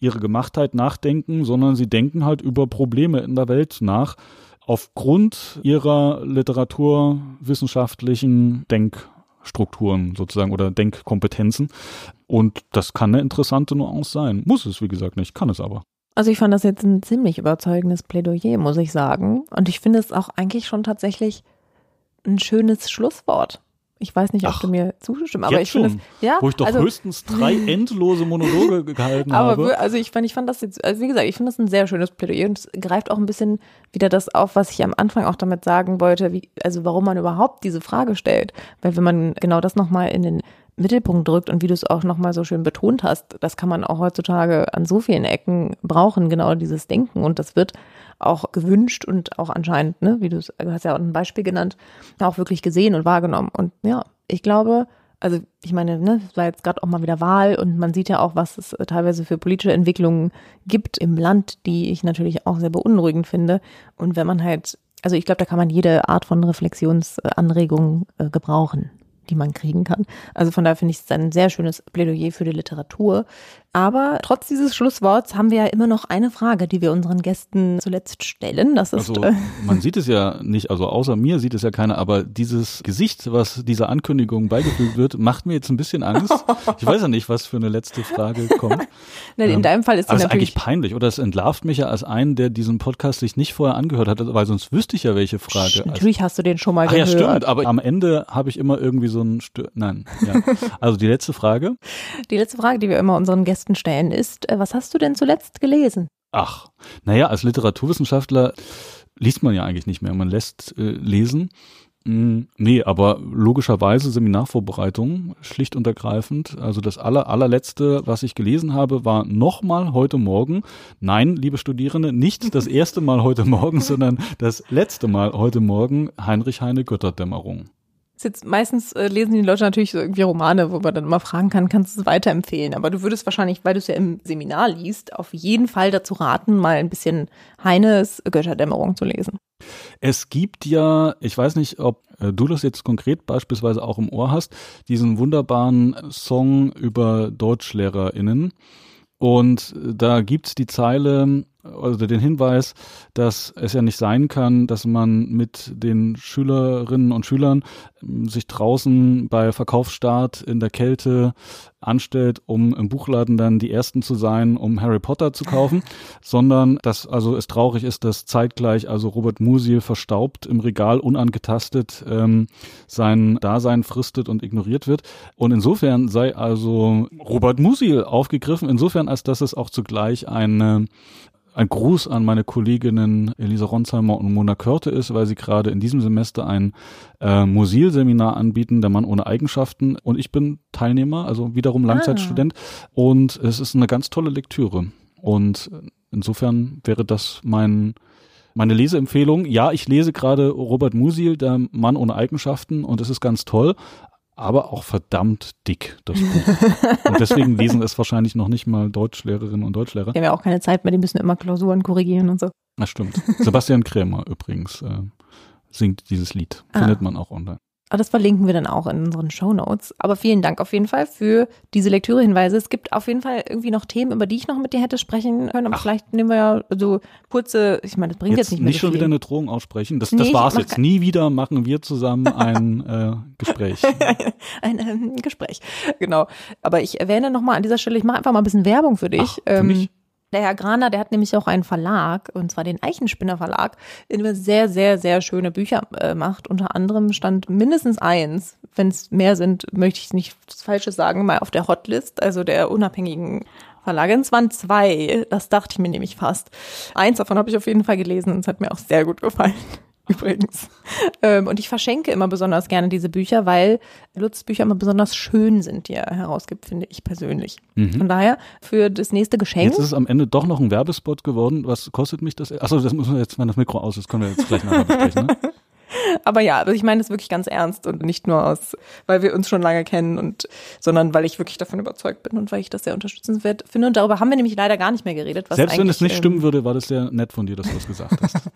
S3: ihre Gemachtheit nachdenken, sondern sie denken halt über Probleme in der Welt nach aufgrund ihrer literaturwissenschaftlichen Denkstrukturen sozusagen oder Denkkompetenzen. Und das kann eine interessante Nuance sein. Muss es, wie gesagt, nicht, kann es aber.
S2: Also ich fand das jetzt ein ziemlich überzeugendes Plädoyer, muss ich sagen. Und ich finde es auch eigentlich schon tatsächlich ein schönes Schlusswort. Ich weiß nicht, ob
S3: Ach,
S2: du mir zustimmst, aber ich finde ja,
S3: wo ich doch
S2: also,
S3: höchstens drei endlose Monologe gehalten
S2: aber
S3: habe.
S2: also ich fand, ich fand das jetzt, also wie gesagt, ich finde das ein sehr schönes Plädoyer und es greift auch ein bisschen wieder das auf, was ich am Anfang auch damit sagen wollte, wie, also warum man überhaupt diese Frage stellt. Weil wenn man genau das nochmal in den Mittelpunkt drückt und wie du es auch nochmal so schön betont hast, das kann man auch heutzutage an so vielen Ecken brauchen, genau dieses Denken und das wird auch gewünscht und auch anscheinend, ne, wie du es, du hast ja auch ein Beispiel genannt, auch wirklich gesehen und wahrgenommen. Und ja, ich glaube, also ich meine, ne, es war jetzt gerade auch mal wieder Wahl und man sieht ja auch, was es äh, teilweise für politische Entwicklungen gibt im Land, die ich natürlich auch sehr beunruhigend finde. Und wenn man halt, also ich glaube, da kann man jede Art von Reflexionsanregung äh, gebrauchen, die man kriegen kann. Also von daher finde ich es ein sehr schönes Plädoyer für die Literatur. Aber trotz dieses Schlussworts haben wir ja immer noch eine Frage, die wir unseren Gästen zuletzt stellen. Das ist
S3: Also
S2: äh,
S3: man sieht es ja nicht, also außer mir sieht es ja keiner, aber dieses Gesicht, was dieser Ankündigung beigefügt wird, macht mir jetzt ein bisschen Angst. Ich weiß ja nicht, was für eine letzte Frage kommt.
S2: ne, in
S3: Ähm,
S2: deinem Fall ist
S3: es eigentlich peinlich oder es entlarvt mich ja als einen, der diesen Podcast sich nicht vorher angehört hat, weil sonst wüsste ich ja, welche Frage.
S2: Natürlich hast du den schon mal
S3: Ach ja,
S2: gehört.
S3: stimmt, aber am Ende habe ich immer irgendwie so ein Stö Nein, ja. Also die letzte Frage.
S2: Die letzte Frage, die wir immer unseren Gästen stellen, ist, äh, was hast du denn zuletzt gelesen?
S3: Ach, naja, als Literaturwissenschaftler liest man ja eigentlich nicht mehr. Man lässt äh, lesen. Mm, nee, aber logischerweise Seminarvorbereitung, schlicht und ergreifend. Also das aller, allerletzte, was ich gelesen habe, war nochmal heute Morgen. Nein, liebe Studierende, nicht das erste Mal heute Morgen, sondern das letzte Mal heute Morgen Heinrich Heine Götterdämmerung.
S2: Jetzt meistens äh, lesen die Leute natürlich so irgendwie Romane, wo man dann immer fragen kann, kannst du es weiterempfehlen? Aber du würdest wahrscheinlich, weil du es ja im Seminar liest, auf jeden Fall dazu raten, mal ein bisschen Heines Götterdämmerung zu lesen.
S3: Es gibt ja, ich weiß nicht, ob äh, du das jetzt konkret beispielsweise auch im Ohr hast, diesen wunderbaren Song über DeutschlehrerInnen. Und äh, da gibt's die Zeile, also den Hinweis, dass es ja nicht sein kann, dass man mit den Schülerinnen und Schülern ähm, sich draußen bei Verkaufsstart in der Kälte anstellt, um im Buchladen dann die Ersten zu sein, um Harry Potter zu kaufen, sondern dass also es traurig ist, dass zeitgleich also Robert Musil verstaubt im Regal unangetastet ähm, sein Dasein fristet und ignoriert wird. Und insofern sei also Robert Musil aufgegriffen, insofern als dass es auch zugleich eine ein Gruß an meine Kolleginnen Elisa Ronsheimer und Mona Körte ist, weil sie gerade in diesem Semester ein äh, Musil-Seminar anbieten, der Mann ohne Eigenschaften. Und ich bin Teilnehmer, also wiederum Langzeitstudent. Und es ist eine ganz tolle Lektüre. Und insofern wäre das mein meine Leseempfehlung. Ja, ich lese gerade Robert Musil, der Mann ohne Eigenschaften, und es ist ganz toll, aber auch verdammt dick, das Buch. und deswegen lesen es wahrscheinlich noch nicht mal Deutschlehrerinnen und Deutschlehrer.
S2: Die haben ja auch keine Zeit mehr, die müssen immer Klausuren korrigieren und so.
S3: Das stimmt. Sebastian Krämer übrigens äh, singt dieses Lied. Findet
S2: Ah.
S3: man auch online.
S2: Aber das verlinken wir dann auch in unseren Show Notes. Aber vielen Dank auf jeden Fall für diese Lektürehinweise. Es gibt auf jeden Fall irgendwie noch Themen, über die ich noch mit dir hätte sprechen können. Aber
S3: Ach.
S2: vielleicht nehmen wir ja so kurze, ich meine, das bringt jetzt,
S3: Jetzt
S2: nicht mehr
S3: nicht schon
S2: viel.
S3: wieder eine Drohung aussprechen. Das,
S2: Nee,
S3: das war's jetzt. Nie wieder machen wir zusammen ein äh, Gespräch.
S2: ein ähm, Gespräch. Genau. Aber ich erwähne nochmal an dieser Stelle, ich mache einfach mal ein bisschen Werbung für dich.
S3: Ach, für mich?
S2: Der Herr Graner, der hat nämlich auch einen Verlag, und zwar den Eichenspinner Verlag, in dem er sehr, sehr, sehr schöne Bücher äh, macht. Unter anderem stand mindestens eins, wenn es mehr sind, möchte ich nicht das Falsche sagen, mal auf der Hotlist, also der unabhängigen Verlage. Es waren zwei, das dachte ich mir nämlich fast. Eins davon habe ich auf jeden Fall gelesen und es hat mir auch sehr gut gefallen. Übrigens. Ähm, und ich verschenke immer besonders gerne diese Bücher, weil Lutz Bücher immer besonders schön sind, die er herausgibt, finde ich persönlich. Von daher, für das nächste Geschenk.
S3: Jetzt ist es am Ende doch noch ein Werbespot geworden. Was kostet mich das? Achso, das müssen wir jetzt, wenn das Mikro aus ist, können wir jetzt gleich nachher besprechen. Ne?
S2: Aber ja, also ich meine das wirklich ganz ernst und nicht nur aus, weil wir uns schon lange kennen und, sondern weil ich wirklich davon überzeugt bin und weil ich das sehr unterstützenswert finde. Und darüber haben wir nämlich leider gar nicht mehr geredet. Was
S3: Selbst wenn es nicht
S2: ähm,
S3: stimmen würde, war das sehr nett von dir, dass du das gesagt hast.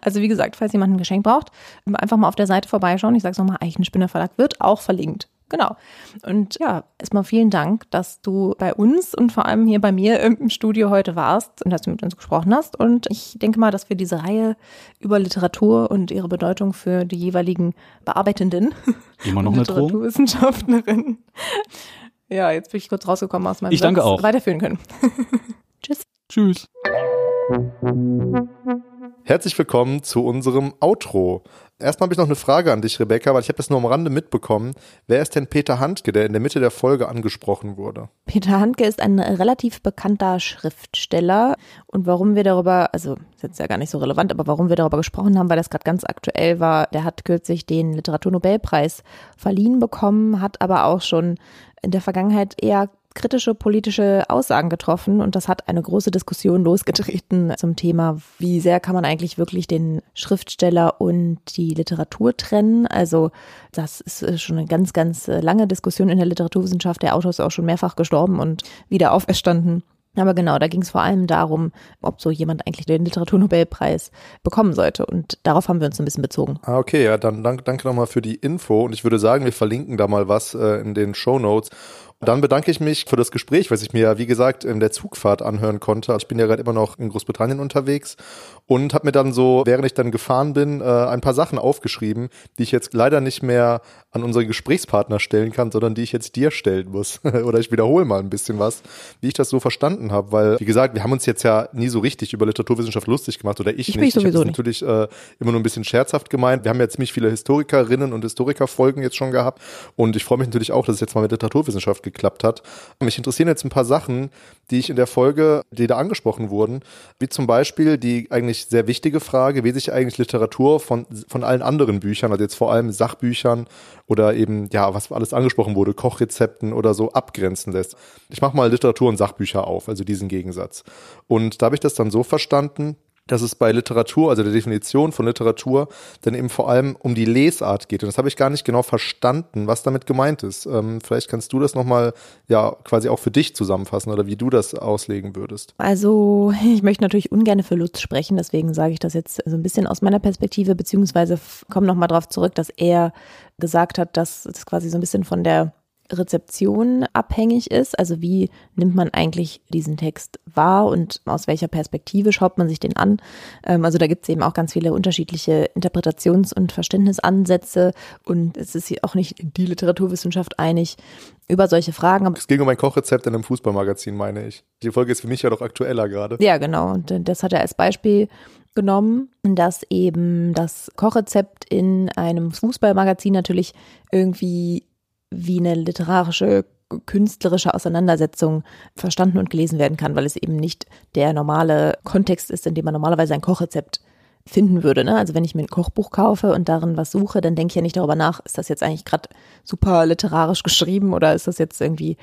S2: Also wie gesagt, falls jemand ein Geschenk braucht, einfach mal auf der Seite vorbeischauen. Ich sage es nochmal, Eichenspinner Verlag wird auch verlinkt. Genau. Und ja, erstmal vielen Dank, dass du bei uns und vor allem hier bei mir im Studio heute warst und dass du mit uns gesprochen hast. Und ich denke mal, dass wir diese Reihe über Literatur und ihre Bedeutung für die jeweiligen Bearbeitenden
S3: Immer noch eine?
S2: Literaturwissenschaftlerinnen. Ja, jetzt bin ich kurz rausgekommen aus meinem
S3: Ich danke
S2: Satz,
S3: auch.
S2: weiterführen können. Tschüss.
S3: Tschüss.
S1: Herzlich willkommen zu unserem Outro. Erstmal habe ich noch eine Frage an dich, Rebecca, weil ich habe das nur am Rande mitbekommen. Wer ist denn Peter Handke, der in der Mitte der Folge angesprochen wurde?
S2: Peter Handke ist ein relativ bekannter Schriftsteller. Und warum wir darüber, also ist jetzt ja gar nicht so relevant, aber warum wir darüber gesprochen haben, weil das gerade ganz aktuell war, der hat kürzlich den Literaturnobelpreis verliehen bekommen, hat aber auch schon in der Vergangenheit eher kritische politische Aussagen getroffen und das hat eine große Diskussion losgetreten zum Thema, wie sehr kann man eigentlich wirklich den Schriftsteller und die Literatur trennen. Also das ist schon eine ganz, ganz lange Diskussion in der Literaturwissenschaft. Der Autor ist auch schon mehrfach gestorben und wieder auferstanden. Aber genau, da ging es vor allem darum, ob so jemand eigentlich den Literaturnobelpreis bekommen sollte. Und darauf haben wir uns ein bisschen bezogen.
S1: Ah, okay, ja, dann danke, danke nochmal für die Info. Und ich würde sagen, wir verlinken da mal was äh, in den Show Notes. Dann bedanke ich mich für das Gespräch, was ich mir ja, wie gesagt, in der Zugfahrt anhören konnte. Ich bin ja gerade immer noch in Großbritannien unterwegs und habe mir dann so, während ich dann gefahren bin, äh, ein paar Sachen aufgeschrieben, die ich jetzt leider nicht mehr an unsere Gesprächspartner stellen kann, sondern die ich jetzt dir stellen muss. Oder ich wiederhole mal ein bisschen was, wie ich das so verstanden habe. Weil, wie gesagt, wir haben uns jetzt ja nie so richtig über Literaturwissenschaft lustig gemacht oder ich,
S2: ich
S1: nicht.
S2: Ich habe
S1: natürlich äh, immer nur ein bisschen scherzhaft gemeint. Wir haben ja ziemlich viele Historikerinnen und Historikerfolgen jetzt schon gehabt und ich freue mich natürlich auch, dass es jetzt mal mit Literaturwissenschaft geklappt hat. Mich interessieren jetzt ein paar Sachen, die ich in der Folge, die da angesprochen wurden, wie zum Beispiel die eigentlich sehr wichtige Frage, wie sich eigentlich Literatur von, von allen anderen Büchern, also jetzt vor allem Sachbüchern oder eben, ja, was alles angesprochen wurde, Kochrezepten oder so abgrenzen lässt. Ich mache mal Literatur und Sachbücher auf, also diesen Gegensatz. Und da habe ich das dann so verstanden, dass es bei Literatur, also der Definition von Literatur, dann eben vor allem um die Lesart geht. Und das habe ich gar nicht genau verstanden, was damit gemeint ist. Ähm, vielleicht kannst du das nochmal ja quasi auch für dich zusammenfassen oder wie du das auslegen würdest.
S2: Also ich möchte natürlich ungern für Lutz sprechen, deswegen sage ich das jetzt so ein bisschen aus meiner Perspektive, beziehungsweise komme nochmal darauf zurück, dass er gesagt hat, dass es quasi so ein bisschen von der Rezeption abhängig ist. Also wie nimmt man eigentlich diesen Text wahr und aus welcher Perspektive schaut man sich den an. Ähm, also da gibt es eben auch ganz viele unterschiedliche Interpretations- und Verständnisansätze und es ist auch nicht die Literaturwissenschaft einig über solche Fragen.
S1: Es ging um ein Kochrezept in einem Fußballmagazin, meine ich. Die Folge ist für mich ja doch aktueller gerade.
S2: Ja, genau. Und das hat er als Beispiel genommen, dass eben das Kochrezept in einem Fußballmagazin natürlich irgendwie wie eine literarische künstlerische Auseinandersetzung verstanden und gelesen werden kann, weil es eben nicht der normale Kontext ist, in dem man normalerweise ein Kochrezept finden würde. Ne? Also wenn ich mir ein Kochbuch kaufe und darin was suche, dann denke ich ja nicht darüber nach, ist das jetzt eigentlich gerade super literarisch geschrieben oder ist das jetzt irgendwie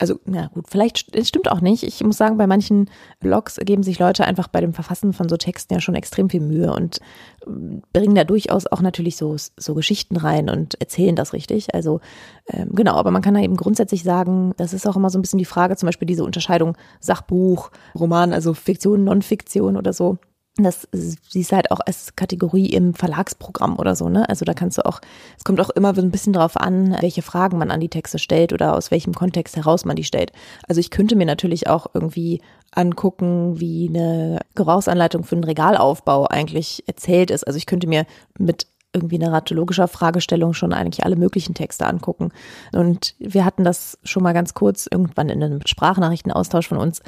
S2: also, na gut, vielleicht, es stimmt auch nicht. Ich muss sagen, bei manchen Blogs geben sich Leute einfach bei dem Verfassen von so Texten ja schon extrem viel Mühe und ähm, bringen da durchaus auch natürlich so, so Geschichten rein und erzählen das richtig. Also, ähm, genau, aber man kann da eben grundsätzlich sagen, das ist auch immer so ein bisschen die Frage, zum Beispiel diese Unterscheidung Sachbuch, Roman, also Fiktion, Non-Fiktion oder so das siehst halt auch als Kategorie im Verlagsprogramm oder so, ne? Also da kannst du auch, es kommt auch immer so ein bisschen drauf an, welche Fragen man an die Texte stellt oder aus welchem Kontext heraus man die stellt. Also ich könnte mir natürlich auch irgendwie angucken, wie eine Gebrauchsanleitung für einen Regalaufbau eigentlich erzählt ist. Also ich könnte mir mit irgendwie eine ratologischer Fragestellung schon eigentlich alle möglichen Texte angucken. Und wir hatten das schon mal ganz kurz irgendwann in einem Sprachnachrichtenaustausch von uns,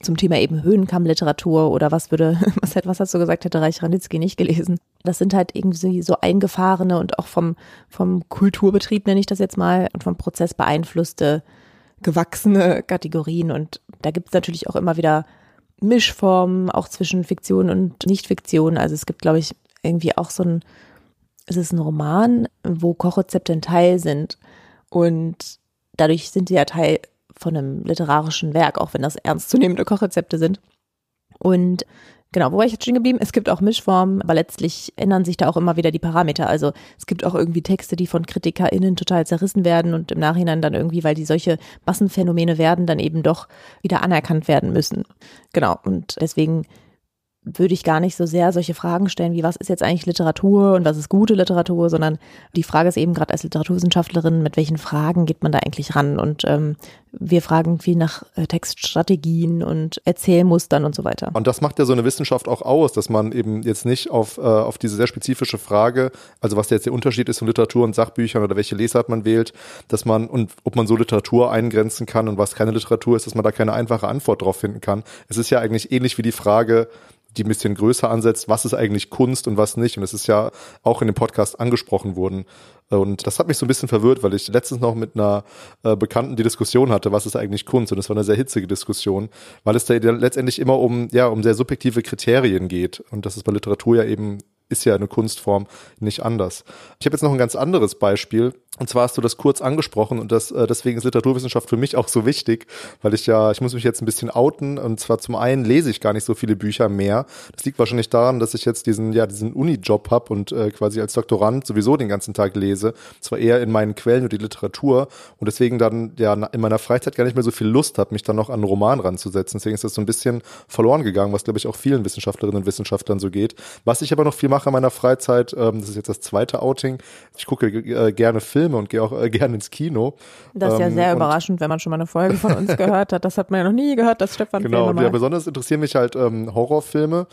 S2: zum Thema eben Höhenkammliteratur oder was würde, was, was hast du gesagt, hätte Reich Ranitzky nicht gelesen. Das sind halt irgendwie so eingefahrene und auch vom, vom Kulturbetrieb, nenne ich das jetzt mal, und vom Prozess beeinflusste, gewachsene Kategorien. Und da gibt es natürlich auch immer wieder Mischformen, auch zwischen Fiktion und Nicht-Fiktion. Also es gibt, glaube ich, irgendwie auch so ein, es ist ein Roman, wo Kochrezepte ein Teil sind. Und dadurch sind sie ja Teil von einem literarischen Werk, auch wenn das ernstzunehmende Kochrezepte sind. Und genau, wo war ich jetzt stehen geblieben? Es gibt auch Mischformen, aber letztlich ändern sich da auch immer wieder die Parameter. Also es gibt auch irgendwie Texte, die von KritikerInnen total zerrissen werden und im Nachhinein dann irgendwie, weil die solche Massenphänomene werden, dann eben doch wieder anerkannt werden müssen. Genau. Und deswegen würde ich gar nicht so sehr solche Fragen stellen, wie was ist jetzt eigentlich Literatur und was ist gute Literatur, sondern die Frage ist eben gerade als Literaturwissenschaftlerin, mit welchen Fragen geht man da eigentlich ran? Und ähm, wir fragen viel nach äh, Textstrategien und Erzählmustern und so weiter.
S1: Und das macht ja so eine Wissenschaft auch aus, dass man eben jetzt nicht auf, äh, auf diese sehr spezifische Frage, also was jetzt der Unterschied ist von Literatur und Sachbüchern oder welche Lesart man wählt, dass man und ob man so Literatur eingrenzen kann und was keine Literatur ist, dass man da keine einfache Antwort drauf finden kann. Es ist ja eigentlich ähnlich wie die Frage, die ein bisschen größer ansetzt, was ist eigentlich Kunst und was nicht. Und es ist ja auch in dem Podcast angesprochen worden. Und das hat mich so ein bisschen verwirrt, weil ich letztens noch mit einer äh, Bekannten die Diskussion hatte, was ist eigentlich Kunst? Und das war eine sehr hitzige Diskussion, weil es da letztendlich immer um, ja, um sehr subjektive Kriterien geht. Und das ist bei Literatur ja eben ist ja eine Kunstform nicht anders. Ich habe jetzt noch ein ganz anderes Beispiel. Und zwar hast du das kurz angesprochen und das, äh, deswegen ist Literaturwissenschaft für mich auch so wichtig, weil ich ja, ich muss mich jetzt ein bisschen outen. Und zwar zum einen lese ich gar nicht so viele Bücher mehr. Das liegt wahrscheinlich daran, dass ich jetzt diesen, ja, diesen Uni-Job habe und äh, quasi als Doktorand sowieso den ganzen Tag lese. Zwar eher in meinen Quellen und die Literatur und deswegen dann ja in meiner Freizeit gar nicht mehr so viel Lust habe, mich dann noch an einen Roman ranzusetzen. Deswegen ist das so ein bisschen verloren gegangen, was glaube ich auch vielen Wissenschaftlerinnen und Wissenschaftlern so geht. Was ich aber noch viel mache in meiner Freizeit, ähm, das ist jetzt das zweite Outing. Ich gucke äh, gerne Filme und gehe auch äh, gerne ins Kino.
S2: Das ist ja ähm, sehr überraschend, wenn man schon mal eine Folge von uns gehört hat. Das hat man ja noch nie gehört, dass Stefan
S1: Genau,
S2: Filme
S1: ja, besonders interessieren mich halt ähm, Horrorfilme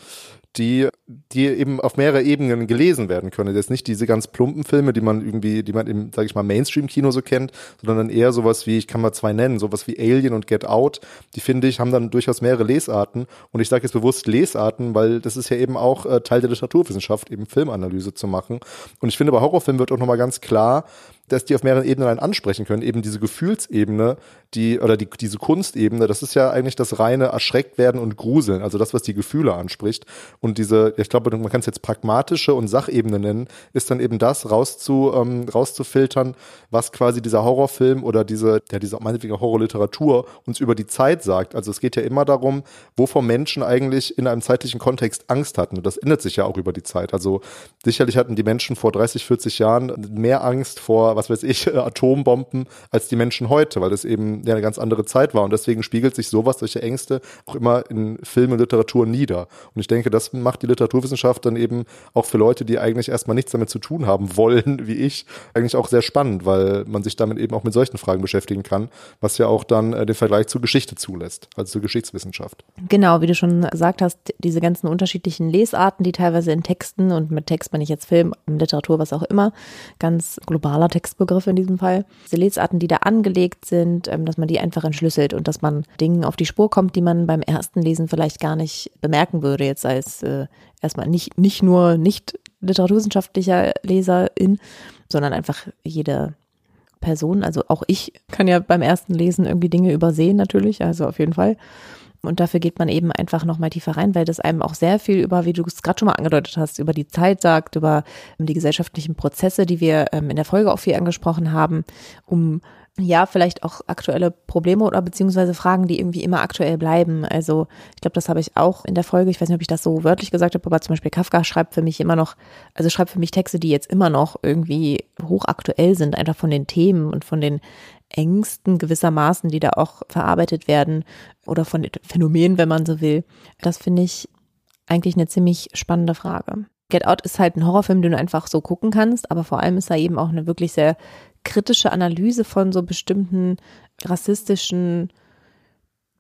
S1: die, die eben auf mehrere Ebenen gelesen werden können. Jetzt nicht diese ganz plumpen Filme, die man irgendwie, die man im, sag ich mal, Mainstream-Kino so kennt, sondern dann eher sowas wie, ich kann mal zwei nennen, sowas wie Alien und Get Out. Die finde ich, haben dann durchaus mehrere Lesarten. Und ich sage jetzt bewusst Lesarten, weil das ist ja eben auch äh, Teil der Literaturwissenschaft, eben Filmanalyse zu machen. Und ich finde, bei Horrorfilmen wird auch nochmal ganz klar, dass die auf mehreren Ebenen einen ansprechen können. Eben diese Gefühlsebene, die, oder die, diese Kunstebene, das ist ja eigentlich das reine erschreckt werden und gruseln, also das, was die Gefühle anspricht. Und diese, ich glaube, man kann es jetzt pragmatische und Sachebene nennen, ist dann eben das rauszu, ähm, rauszufiltern, was quasi dieser Horrorfilm oder diese, ja, diese meinetwegen Horrorliteratur uns über die Zeit sagt. Also es geht ja immer darum, wovor Menschen eigentlich in einem zeitlichen Kontext Angst hatten. Und das ändert sich ja auch über die Zeit. Also sicherlich hatten die Menschen vor 30, 40 Jahren mehr Angst vor was weiß ich, Atombomben als die Menschen heute, weil das eben ja eine ganz andere Zeit war. Und deswegen spiegelt sich sowas, solche Ängste auch immer in Film und Literatur nieder. Und ich denke, das macht die Literaturwissenschaft dann eben auch für Leute, die eigentlich erstmal nichts damit zu tun haben wollen, wie ich, eigentlich auch sehr spannend, weil man sich damit eben auch mit solchen Fragen beschäftigen kann, was ja auch dann äh, den Vergleich zur Geschichte zulässt, also zur Geschichtswissenschaft.
S2: Genau, wie du schon gesagt hast, diese ganzen unterschiedlichen Lesarten, die teilweise in Texten und mit Text meine ich jetzt Film, Literatur, was auch immer, ganz globaler Text Textbegriffe in diesem Fall. Diese Lesarten, die da angelegt sind, ähm, dass man die einfach entschlüsselt und dass man Dingen auf die Spur kommt, die man beim ersten Lesen vielleicht gar nicht bemerken würde, jetzt es äh, erstmal nicht, nicht nur nicht literaturwissenschaftlicher Leserin, sondern einfach jede Person, also auch ich kann ja beim ersten Lesen irgendwie Dinge übersehen natürlich, also auf jeden Fall. Und dafür geht man eben einfach nochmal tiefer rein, weil das einem auch sehr viel über, wie du es gerade schon mal angedeutet hast, über die Zeit sagt, über die gesellschaftlichen Prozesse, die wir ähm, in der Folge auch viel angesprochen haben, um ja, vielleicht auch aktuelle Probleme oder beziehungsweise Fragen, die irgendwie immer aktuell bleiben. Also ich glaube, das habe ich auch in der Folge, ich weiß nicht, ob ich das so wörtlich gesagt habe, aber zum Beispiel Kafka schreibt für mich immer noch, also schreibt für mich Texte, die jetzt immer noch irgendwie hochaktuell sind, einfach von den Themen und von den Ängsten gewissermaßen, die da auch verarbeitet werden oder von Phänomenen, wenn man so will. Das finde ich eigentlich eine ziemlich spannende Frage. Get Out ist halt ein Horrorfilm, den du einfach so gucken kannst, aber vor allem ist da eben auch eine wirklich sehr kritische Analyse von so bestimmten rassistischen,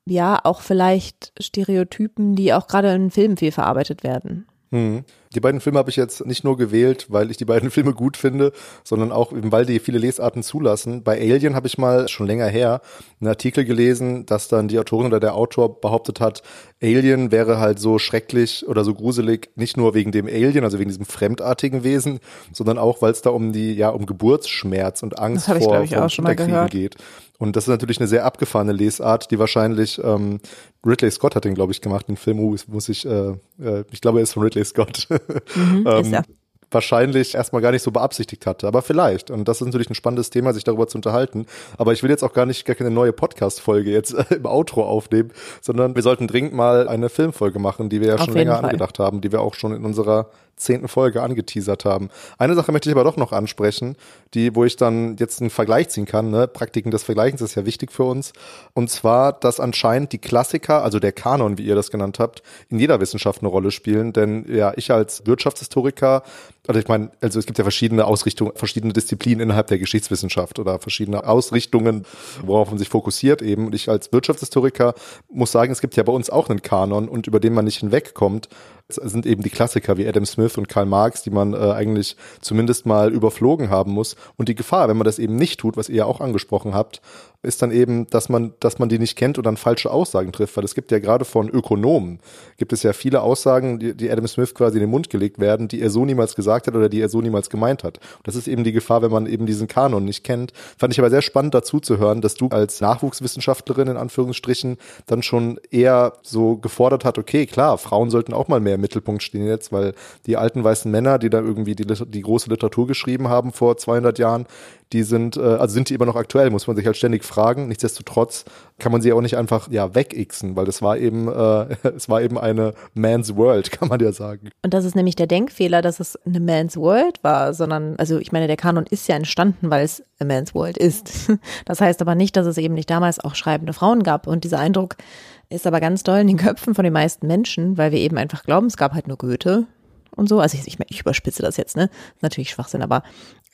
S2: ja, auch vielleicht Stereotypen, die auch gerade in Filmen viel verarbeitet werden.
S1: Hm. Die beiden Filme habe ich jetzt nicht nur gewählt, weil ich die beiden Filme gut finde, sondern auch weil die viele Lesarten zulassen. Bei Alien habe ich mal schon länger her einen Artikel gelesen, dass dann die Autorin oder der Autor behauptet hat, Alien wäre halt so schrecklich oder so gruselig, nicht nur wegen dem Alien, also wegen diesem fremdartigen Wesen, sondern auch, weil es da um die, ja, um Geburtsschmerz und Angst
S2: ich,
S1: vor,
S2: vor Kinderkriegen
S1: geht. Und das ist natürlich eine sehr abgefahrene Lesart, die wahrscheinlich ähm, Ridley Scott hat den, glaube ich, gemacht, den Film, uh, muss ich, äh, äh, ich glaube, er ist von Ridley Scott.
S2: Mhm, ähm, ist er
S1: wahrscheinlich erstmal gar nicht so beabsichtigt hatte. Aber vielleicht. Und das ist natürlich ein spannendes Thema, sich darüber zu unterhalten. Aber ich will jetzt auch gar nicht gar keine neue Podcast-Folge jetzt im Outro aufnehmen, sondern wir sollten dringend mal eine Filmfolge machen, die wir ja
S2: Auf
S1: schon länger
S2: Fall.
S1: angedacht haben, die wir auch schon in unserer zehnten Folge angeteasert haben. Eine Sache möchte ich aber doch noch ansprechen, die, wo ich dann jetzt einen Vergleich ziehen kann. Ne? Praktiken des Vergleichens ist ja wichtig für uns. Und zwar, dass anscheinend die Klassiker, also der Kanon, wie ihr das genannt habt, in jeder Wissenschaft eine Rolle spielen. Denn ja, ich als Wirtschaftshistoriker, also ich meine, also es gibt ja verschiedene Ausrichtungen, verschiedene Disziplinen innerhalb der Geschichtswissenschaft oder verschiedene Ausrichtungen, worauf man sich fokussiert eben. Und ich als Wirtschaftshistoriker muss sagen, es gibt ja bei uns auch einen Kanon und über den man nicht hinwegkommt sind eben die Klassiker wie Adam Smith und Karl Marx, die man äh, eigentlich zumindest mal überflogen haben muss. Und die Gefahr, wenn man das eben nicht tut, was ihr ja auch angesprochen habt, ist dann eben, dass man, dass man die nicht kennt und dann falsche Aussagen trifft, weil es gibt ja gerade von Ökonomen, gibt es ja viele Aussagen, die, die Adam Smith quasi in den Mund gelegt werden, die er so niemals gesagt hat oder die er so niemals gemeint hat. Das ist eben die Gefahr, wenn man eben diesen Kanon nicht kennt. Fand ich aber sehr spannend dazu zu hören, dass du als Nachwuchswissenschaftlerin in Anführungsstrichen dann schon eher so gefordert hat, okay, klar, Frauen sollten auch mal mehr im Mittelpunkt stehen jetzt, weil die alten weißen Männer, die da irgendwie die, die große Literatur geschrieben haben vor 200 Jahren, die sind, äh, also sind die immer noch aktuell, muss man sich halt ständig fragen. Nichtsdestotrotz kann man sie auch nicht einfach ja wegixen, weil das war eben, äh, es war eben eine Man's World, kann man ja sagen.
S2: Und das ist nämlich der Denkfehler, dass es eine Man's World war, sondern, also ich meine, der Kanon ist ja entstanden, weil es a Man's World ist. Das heißt aber nicht, dass es eben nicht damals auch schreibende Frauen gab. Und dieser Eindruck ist aber ganz doll in den Köpfen von den meisten Menschen, weil wir eben einfach glauben, es gab halt nur Goethe und so. Also ich, ich, ich überspitze das jetzt, ne? Natürlich Schwachsinn, aber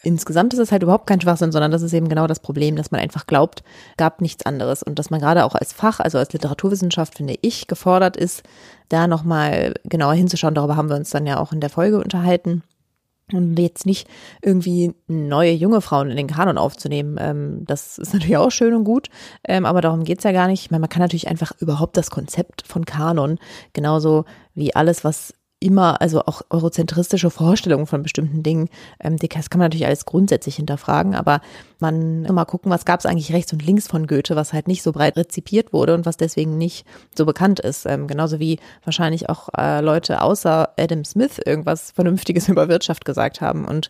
S2: insgesamt ist es halt überhaupt kein Schwachsinn, sondern das ist eben genau das Problem, dass man einfach glaubt, gab nichts anderes und dass man gerade auch als Fach, also als Literaturwissenschaft, finde ich, gefordert ist, da nochmal genauer hinzuschauen. Darüber haben wir uns dann ja auch in der Folge unterhalten. Und jetzt nicht irgendwie neue junge Frauen in den Kanon aufzunehmen. Ähm, das ist natürlich auch schön und gut, ähm, aber darum geht's ja gar nicht. Ich meine, man kann natürlich einfach überhaupt das Konzept von Kanon, genauso wie alles, was immer, also auch eurozentristische Vorstellungen von bestimmten Dingen, ähm, das kann man natürlich alles grundsätzlich hinterfragen, aber man immer gucken, was gab es eigentlich rechts und links von Goethe, was halt nicht so breit rezipiert wurde und was deswegen nicht so bekannt ist. Ähm, genauso wie wahrscheinlich auch äh, Leute außer Adam Smith irgendwas Vernünftiges über Wirtschaft gesagt haben und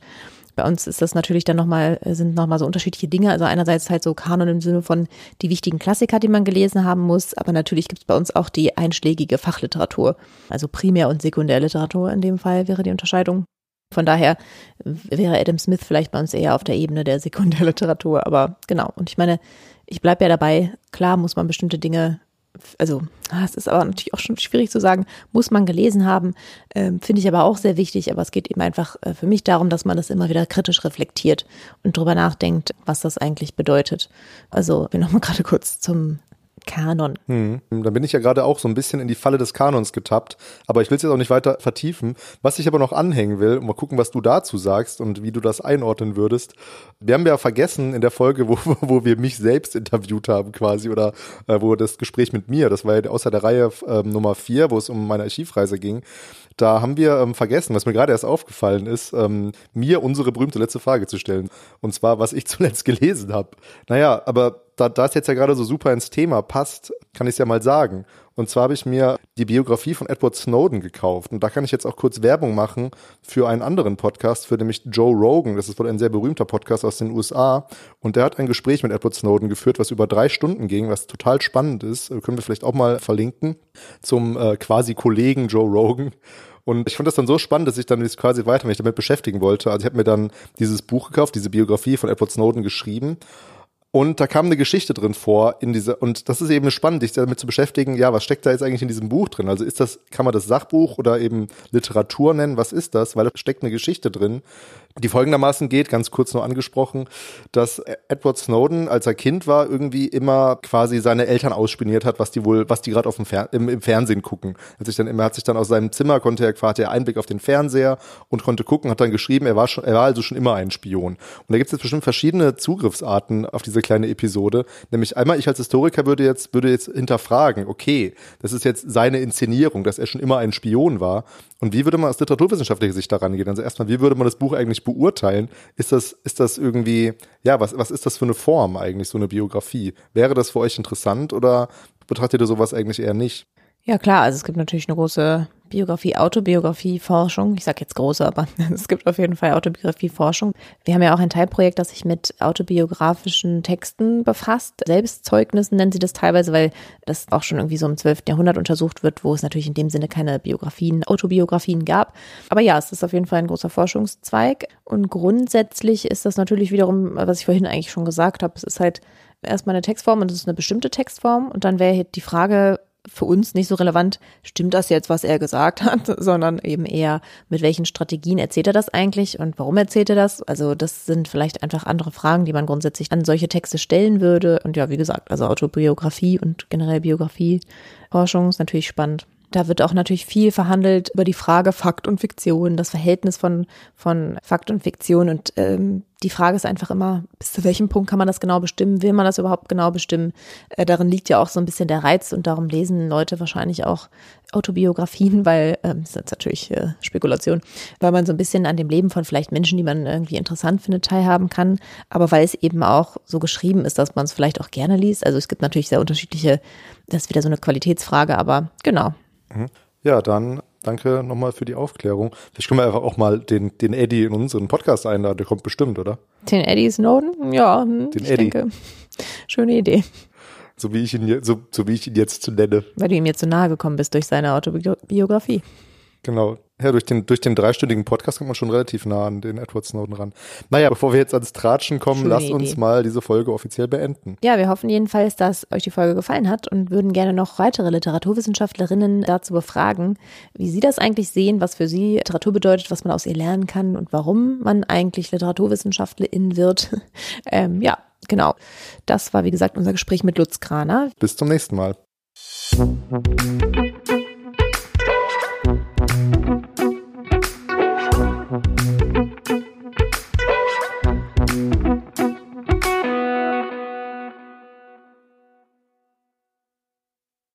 S2: bei uns ist das natürlich dann nochmal, sind nochmal so unterschiedliche Dinge. Also einerseits halt so Kanon im Sinne von die wichtigen Klassiker, die man gelesen haben muss, aber natürlich gibt es bei uns auch die einschlägige Fachliteratur. Also Primär- und Sekundärliteratur in dem Fall wäre die Unterscheidung. Von daher wäre Adam Smith vielleicht bei uns eher auf der Ebene der Sekundärliteratur, aber genau. Und ich meine, ich bleibe ja dabei, klar muss man bestimmte Dinge also ah, es ist aber natürlich auch schon schwierig zu sagen, muss man gelesen haben, ähm, finde ich aber auch sehr wichtig, aber es geht eben einfach äh, für mich darum, dass man das immer wieder kritisch reflektiert und drüber nachdenkt, was das eigentlich bedeutet. Also wir nochmal gerade kurz zum Kanon.
S1: Hm. Da bin ich ja gerade auch so ein bisschen in die Falle des Kanons getappt, aber ich will es jetzt auch nicht weiter vertiefen. Was ich aber noch anhängen will, mal gucken, was du dazu sagst und wie du das einordnen würdest. Wir haben ja vergessen in der Folge, wo, wo wir mich selbst interviewt haben quasi oder äh, wo das Gespräch mit mir, das war ja außer der Reihe äh, Nummer vier, wo es um meine Archivreise ging, da haben wir ähm, vergessen, was mir gerade erst aufgefallen ist, ähm, mir unsere berühmte letzte Frage zu stellen. Und zwar, was ich zuletzt gelesen habe. Naja, aber da, da es jetzt ja gerade so super ins Thema passt, kann ich es ja mal sagen. Und zwar habe ich mir die Biografie von Edward Snowden gekauft. Und da kann ich jetzt auch kurz Werbung machen für einen anderen Podcast, für nämlich Joe Rogan. Das ist wohl ein sehr berühmter Podcast aus den USA. Und der hat ein Gespräch mit Edward Snowden geführt, was über drei Stunden ging, was total spannend ist. Können wir vielleicht auch mal verlinken zum äh, quasi Kollegen Joe Rogan. Und ich fand das dann so spannend, dass ich dann quasi weiter mich damit beschäftigen wollte. Also ich habe mir dann dieses Buch gekauft, diese Biografie von Edward Snowden geschrieben und da kam eine Geschichte drin vor in diese, und das ist eben spannend, sich damit zu beschäftigen, ja, was steckt da jetzt eigentlich in diesem Buch drin? Also ist das, kann man das Sachbuch oder eben Literatur nennen? Was ist das? Weil da steckt eine Geschichte drin, die folgendermaßen geht, ganz kurz nur angesprochen, dass Edward Snowden, als er Kind war, irgendwie immer quasi seine Eltern ausspioniert hat, was die wohl, was die gerade auf dem Fer im, im, Fernsehen gucken. Hat sich dann immer, hat sich dann aus seinem Zimmer konnte er quasi Einblick auf den Fernseher und konnte gucken, hat dann geschrieben, er war schon, er war also schon immer ein Spion. Und da gibt es jetzt bestimmt verschiedene Zugriffsarten auf diese kleine Episode. Nämlich einmal, ich als Historiker würde jetzt, würde jetzt hinterfragen, okay, das ist jetzt seine Inszenierung, dass er schon immer ein Spion war. Und wie würde man aus literaturwissenschaftlicher Sicht daran gehen? Also erstmal, wie würde man das Buch eigentlich beurteilen? Ist das, ist das irgendwie, ja, was, was ist das für eine Form eigentlich, so eine Biografie? Wäre das für euch interessant oder betrachtet ihr sowas eigentlich eher nicht?
S2: Ja klar, also es gibt natürlich eine große Biografie, Autobiografie, Forschung. Ich sage jetzt große, aber es gibt auf jeden Fall Autobiografie, Forschung. Wir haben ja auch ein Teilprojekt, das sich mit autobiografischen Texten befasst. Selbstzeugnissen nennen sie das teilweise, weil das auch schon irgendwie so im 12. Jahrhundert untersucht wird, wo es natürlich in dem Sinne keine Biografien, Autobiografien gab. Aber ja, es ist auf jeden Fall ein großer Forschungszweig. Und grundsätzlich ist das natürlich wiederum, was ich vorhin eigentlich schon gesagt habe, es ist halt erstmal eine Textform und es ist eine bestimmte Textform. Und dann wäre die Frage, für uns nicht so relevant, stimmt das jetzt, was er gesagt hat, sondern eben eher, mit welchen Strategien erzählt er das eigentlich und warum erzählt er das? Also das sind vielleicht einfach andere Fragen, die man grundsätzlich an solche Texte stellen würde. Und ja, wie gesagt, also Autobiografie und generell Biografie, Forschung ist natürlich spannend. Da wird auch natürlich viel verhandelt über die Frage Fakt und Fiktion, das Verhältnis von, von Fakt und Fiktion. Und ähm, die Frage ist einfach immer, bis zu welchem Punkt kann man das genau bestimmen? Will man das überhaupt genau bestimmen? Äh, darin liegt ja auch so ein bisschen der Reiz und darum lesen Leute wahrscheinlich auch Autobiografien, weil, ähm, das ist jetzt natürlich äh, Spekulation, weil man so ein bisschen an dem Leben von vielleicht Menschen, die man irgendwie interessant findet, teilhaben kann, aber weil es eben auch so geschrieben ist, dass man es vielleicht auch gerne liest. Also es gibt natürlich sehr unterschiedliche, das ist wieder so eine Qualitätsfrage, aber genau.
S1: Mhm. Ja, dann danke nochmal für die Aufklärung. Vielleicht können wir einfach auch mal den, den Eddie in unseren Podcast einladen. Der kommt bestimmt, oder?
S2: Den Eddie Snowden? Ja, hm, den ich Eddie. denke. Schöne Idee.
S1: So wie ich ihn, so, so wie ich ihn jetzt nenne.
S2: Weil du ihm jetzt so nahe gekommen bist durch seine Autobiografie.
S1: Genau. Ja, durch den, durch den dreistündigen Podcast kommt man schon relativ nah an den Edward Snowden ran. Naja, bevor wir jetzt ans Tratschen kommen, Schöne lasst Idee. uns mal diese Folge offiziell beenden.
S2: Ja, wir hoffen jedenfalls, dass euch die Folge gefallen hat und würden gerne noch weitere Literaturwissenschaftlerinnen dazu befragen, wie sie das eigentlich sehen, was für sie Literatur bedeutet, was man aus ihr lernen kann und warum man eigentlich Literaturwissenschaftlerin wird. ähm, ja, genau. Das war, wie gesagt, unser Gespräch mit Lutz Kraner.
S1: Bis zum nächsten Mal.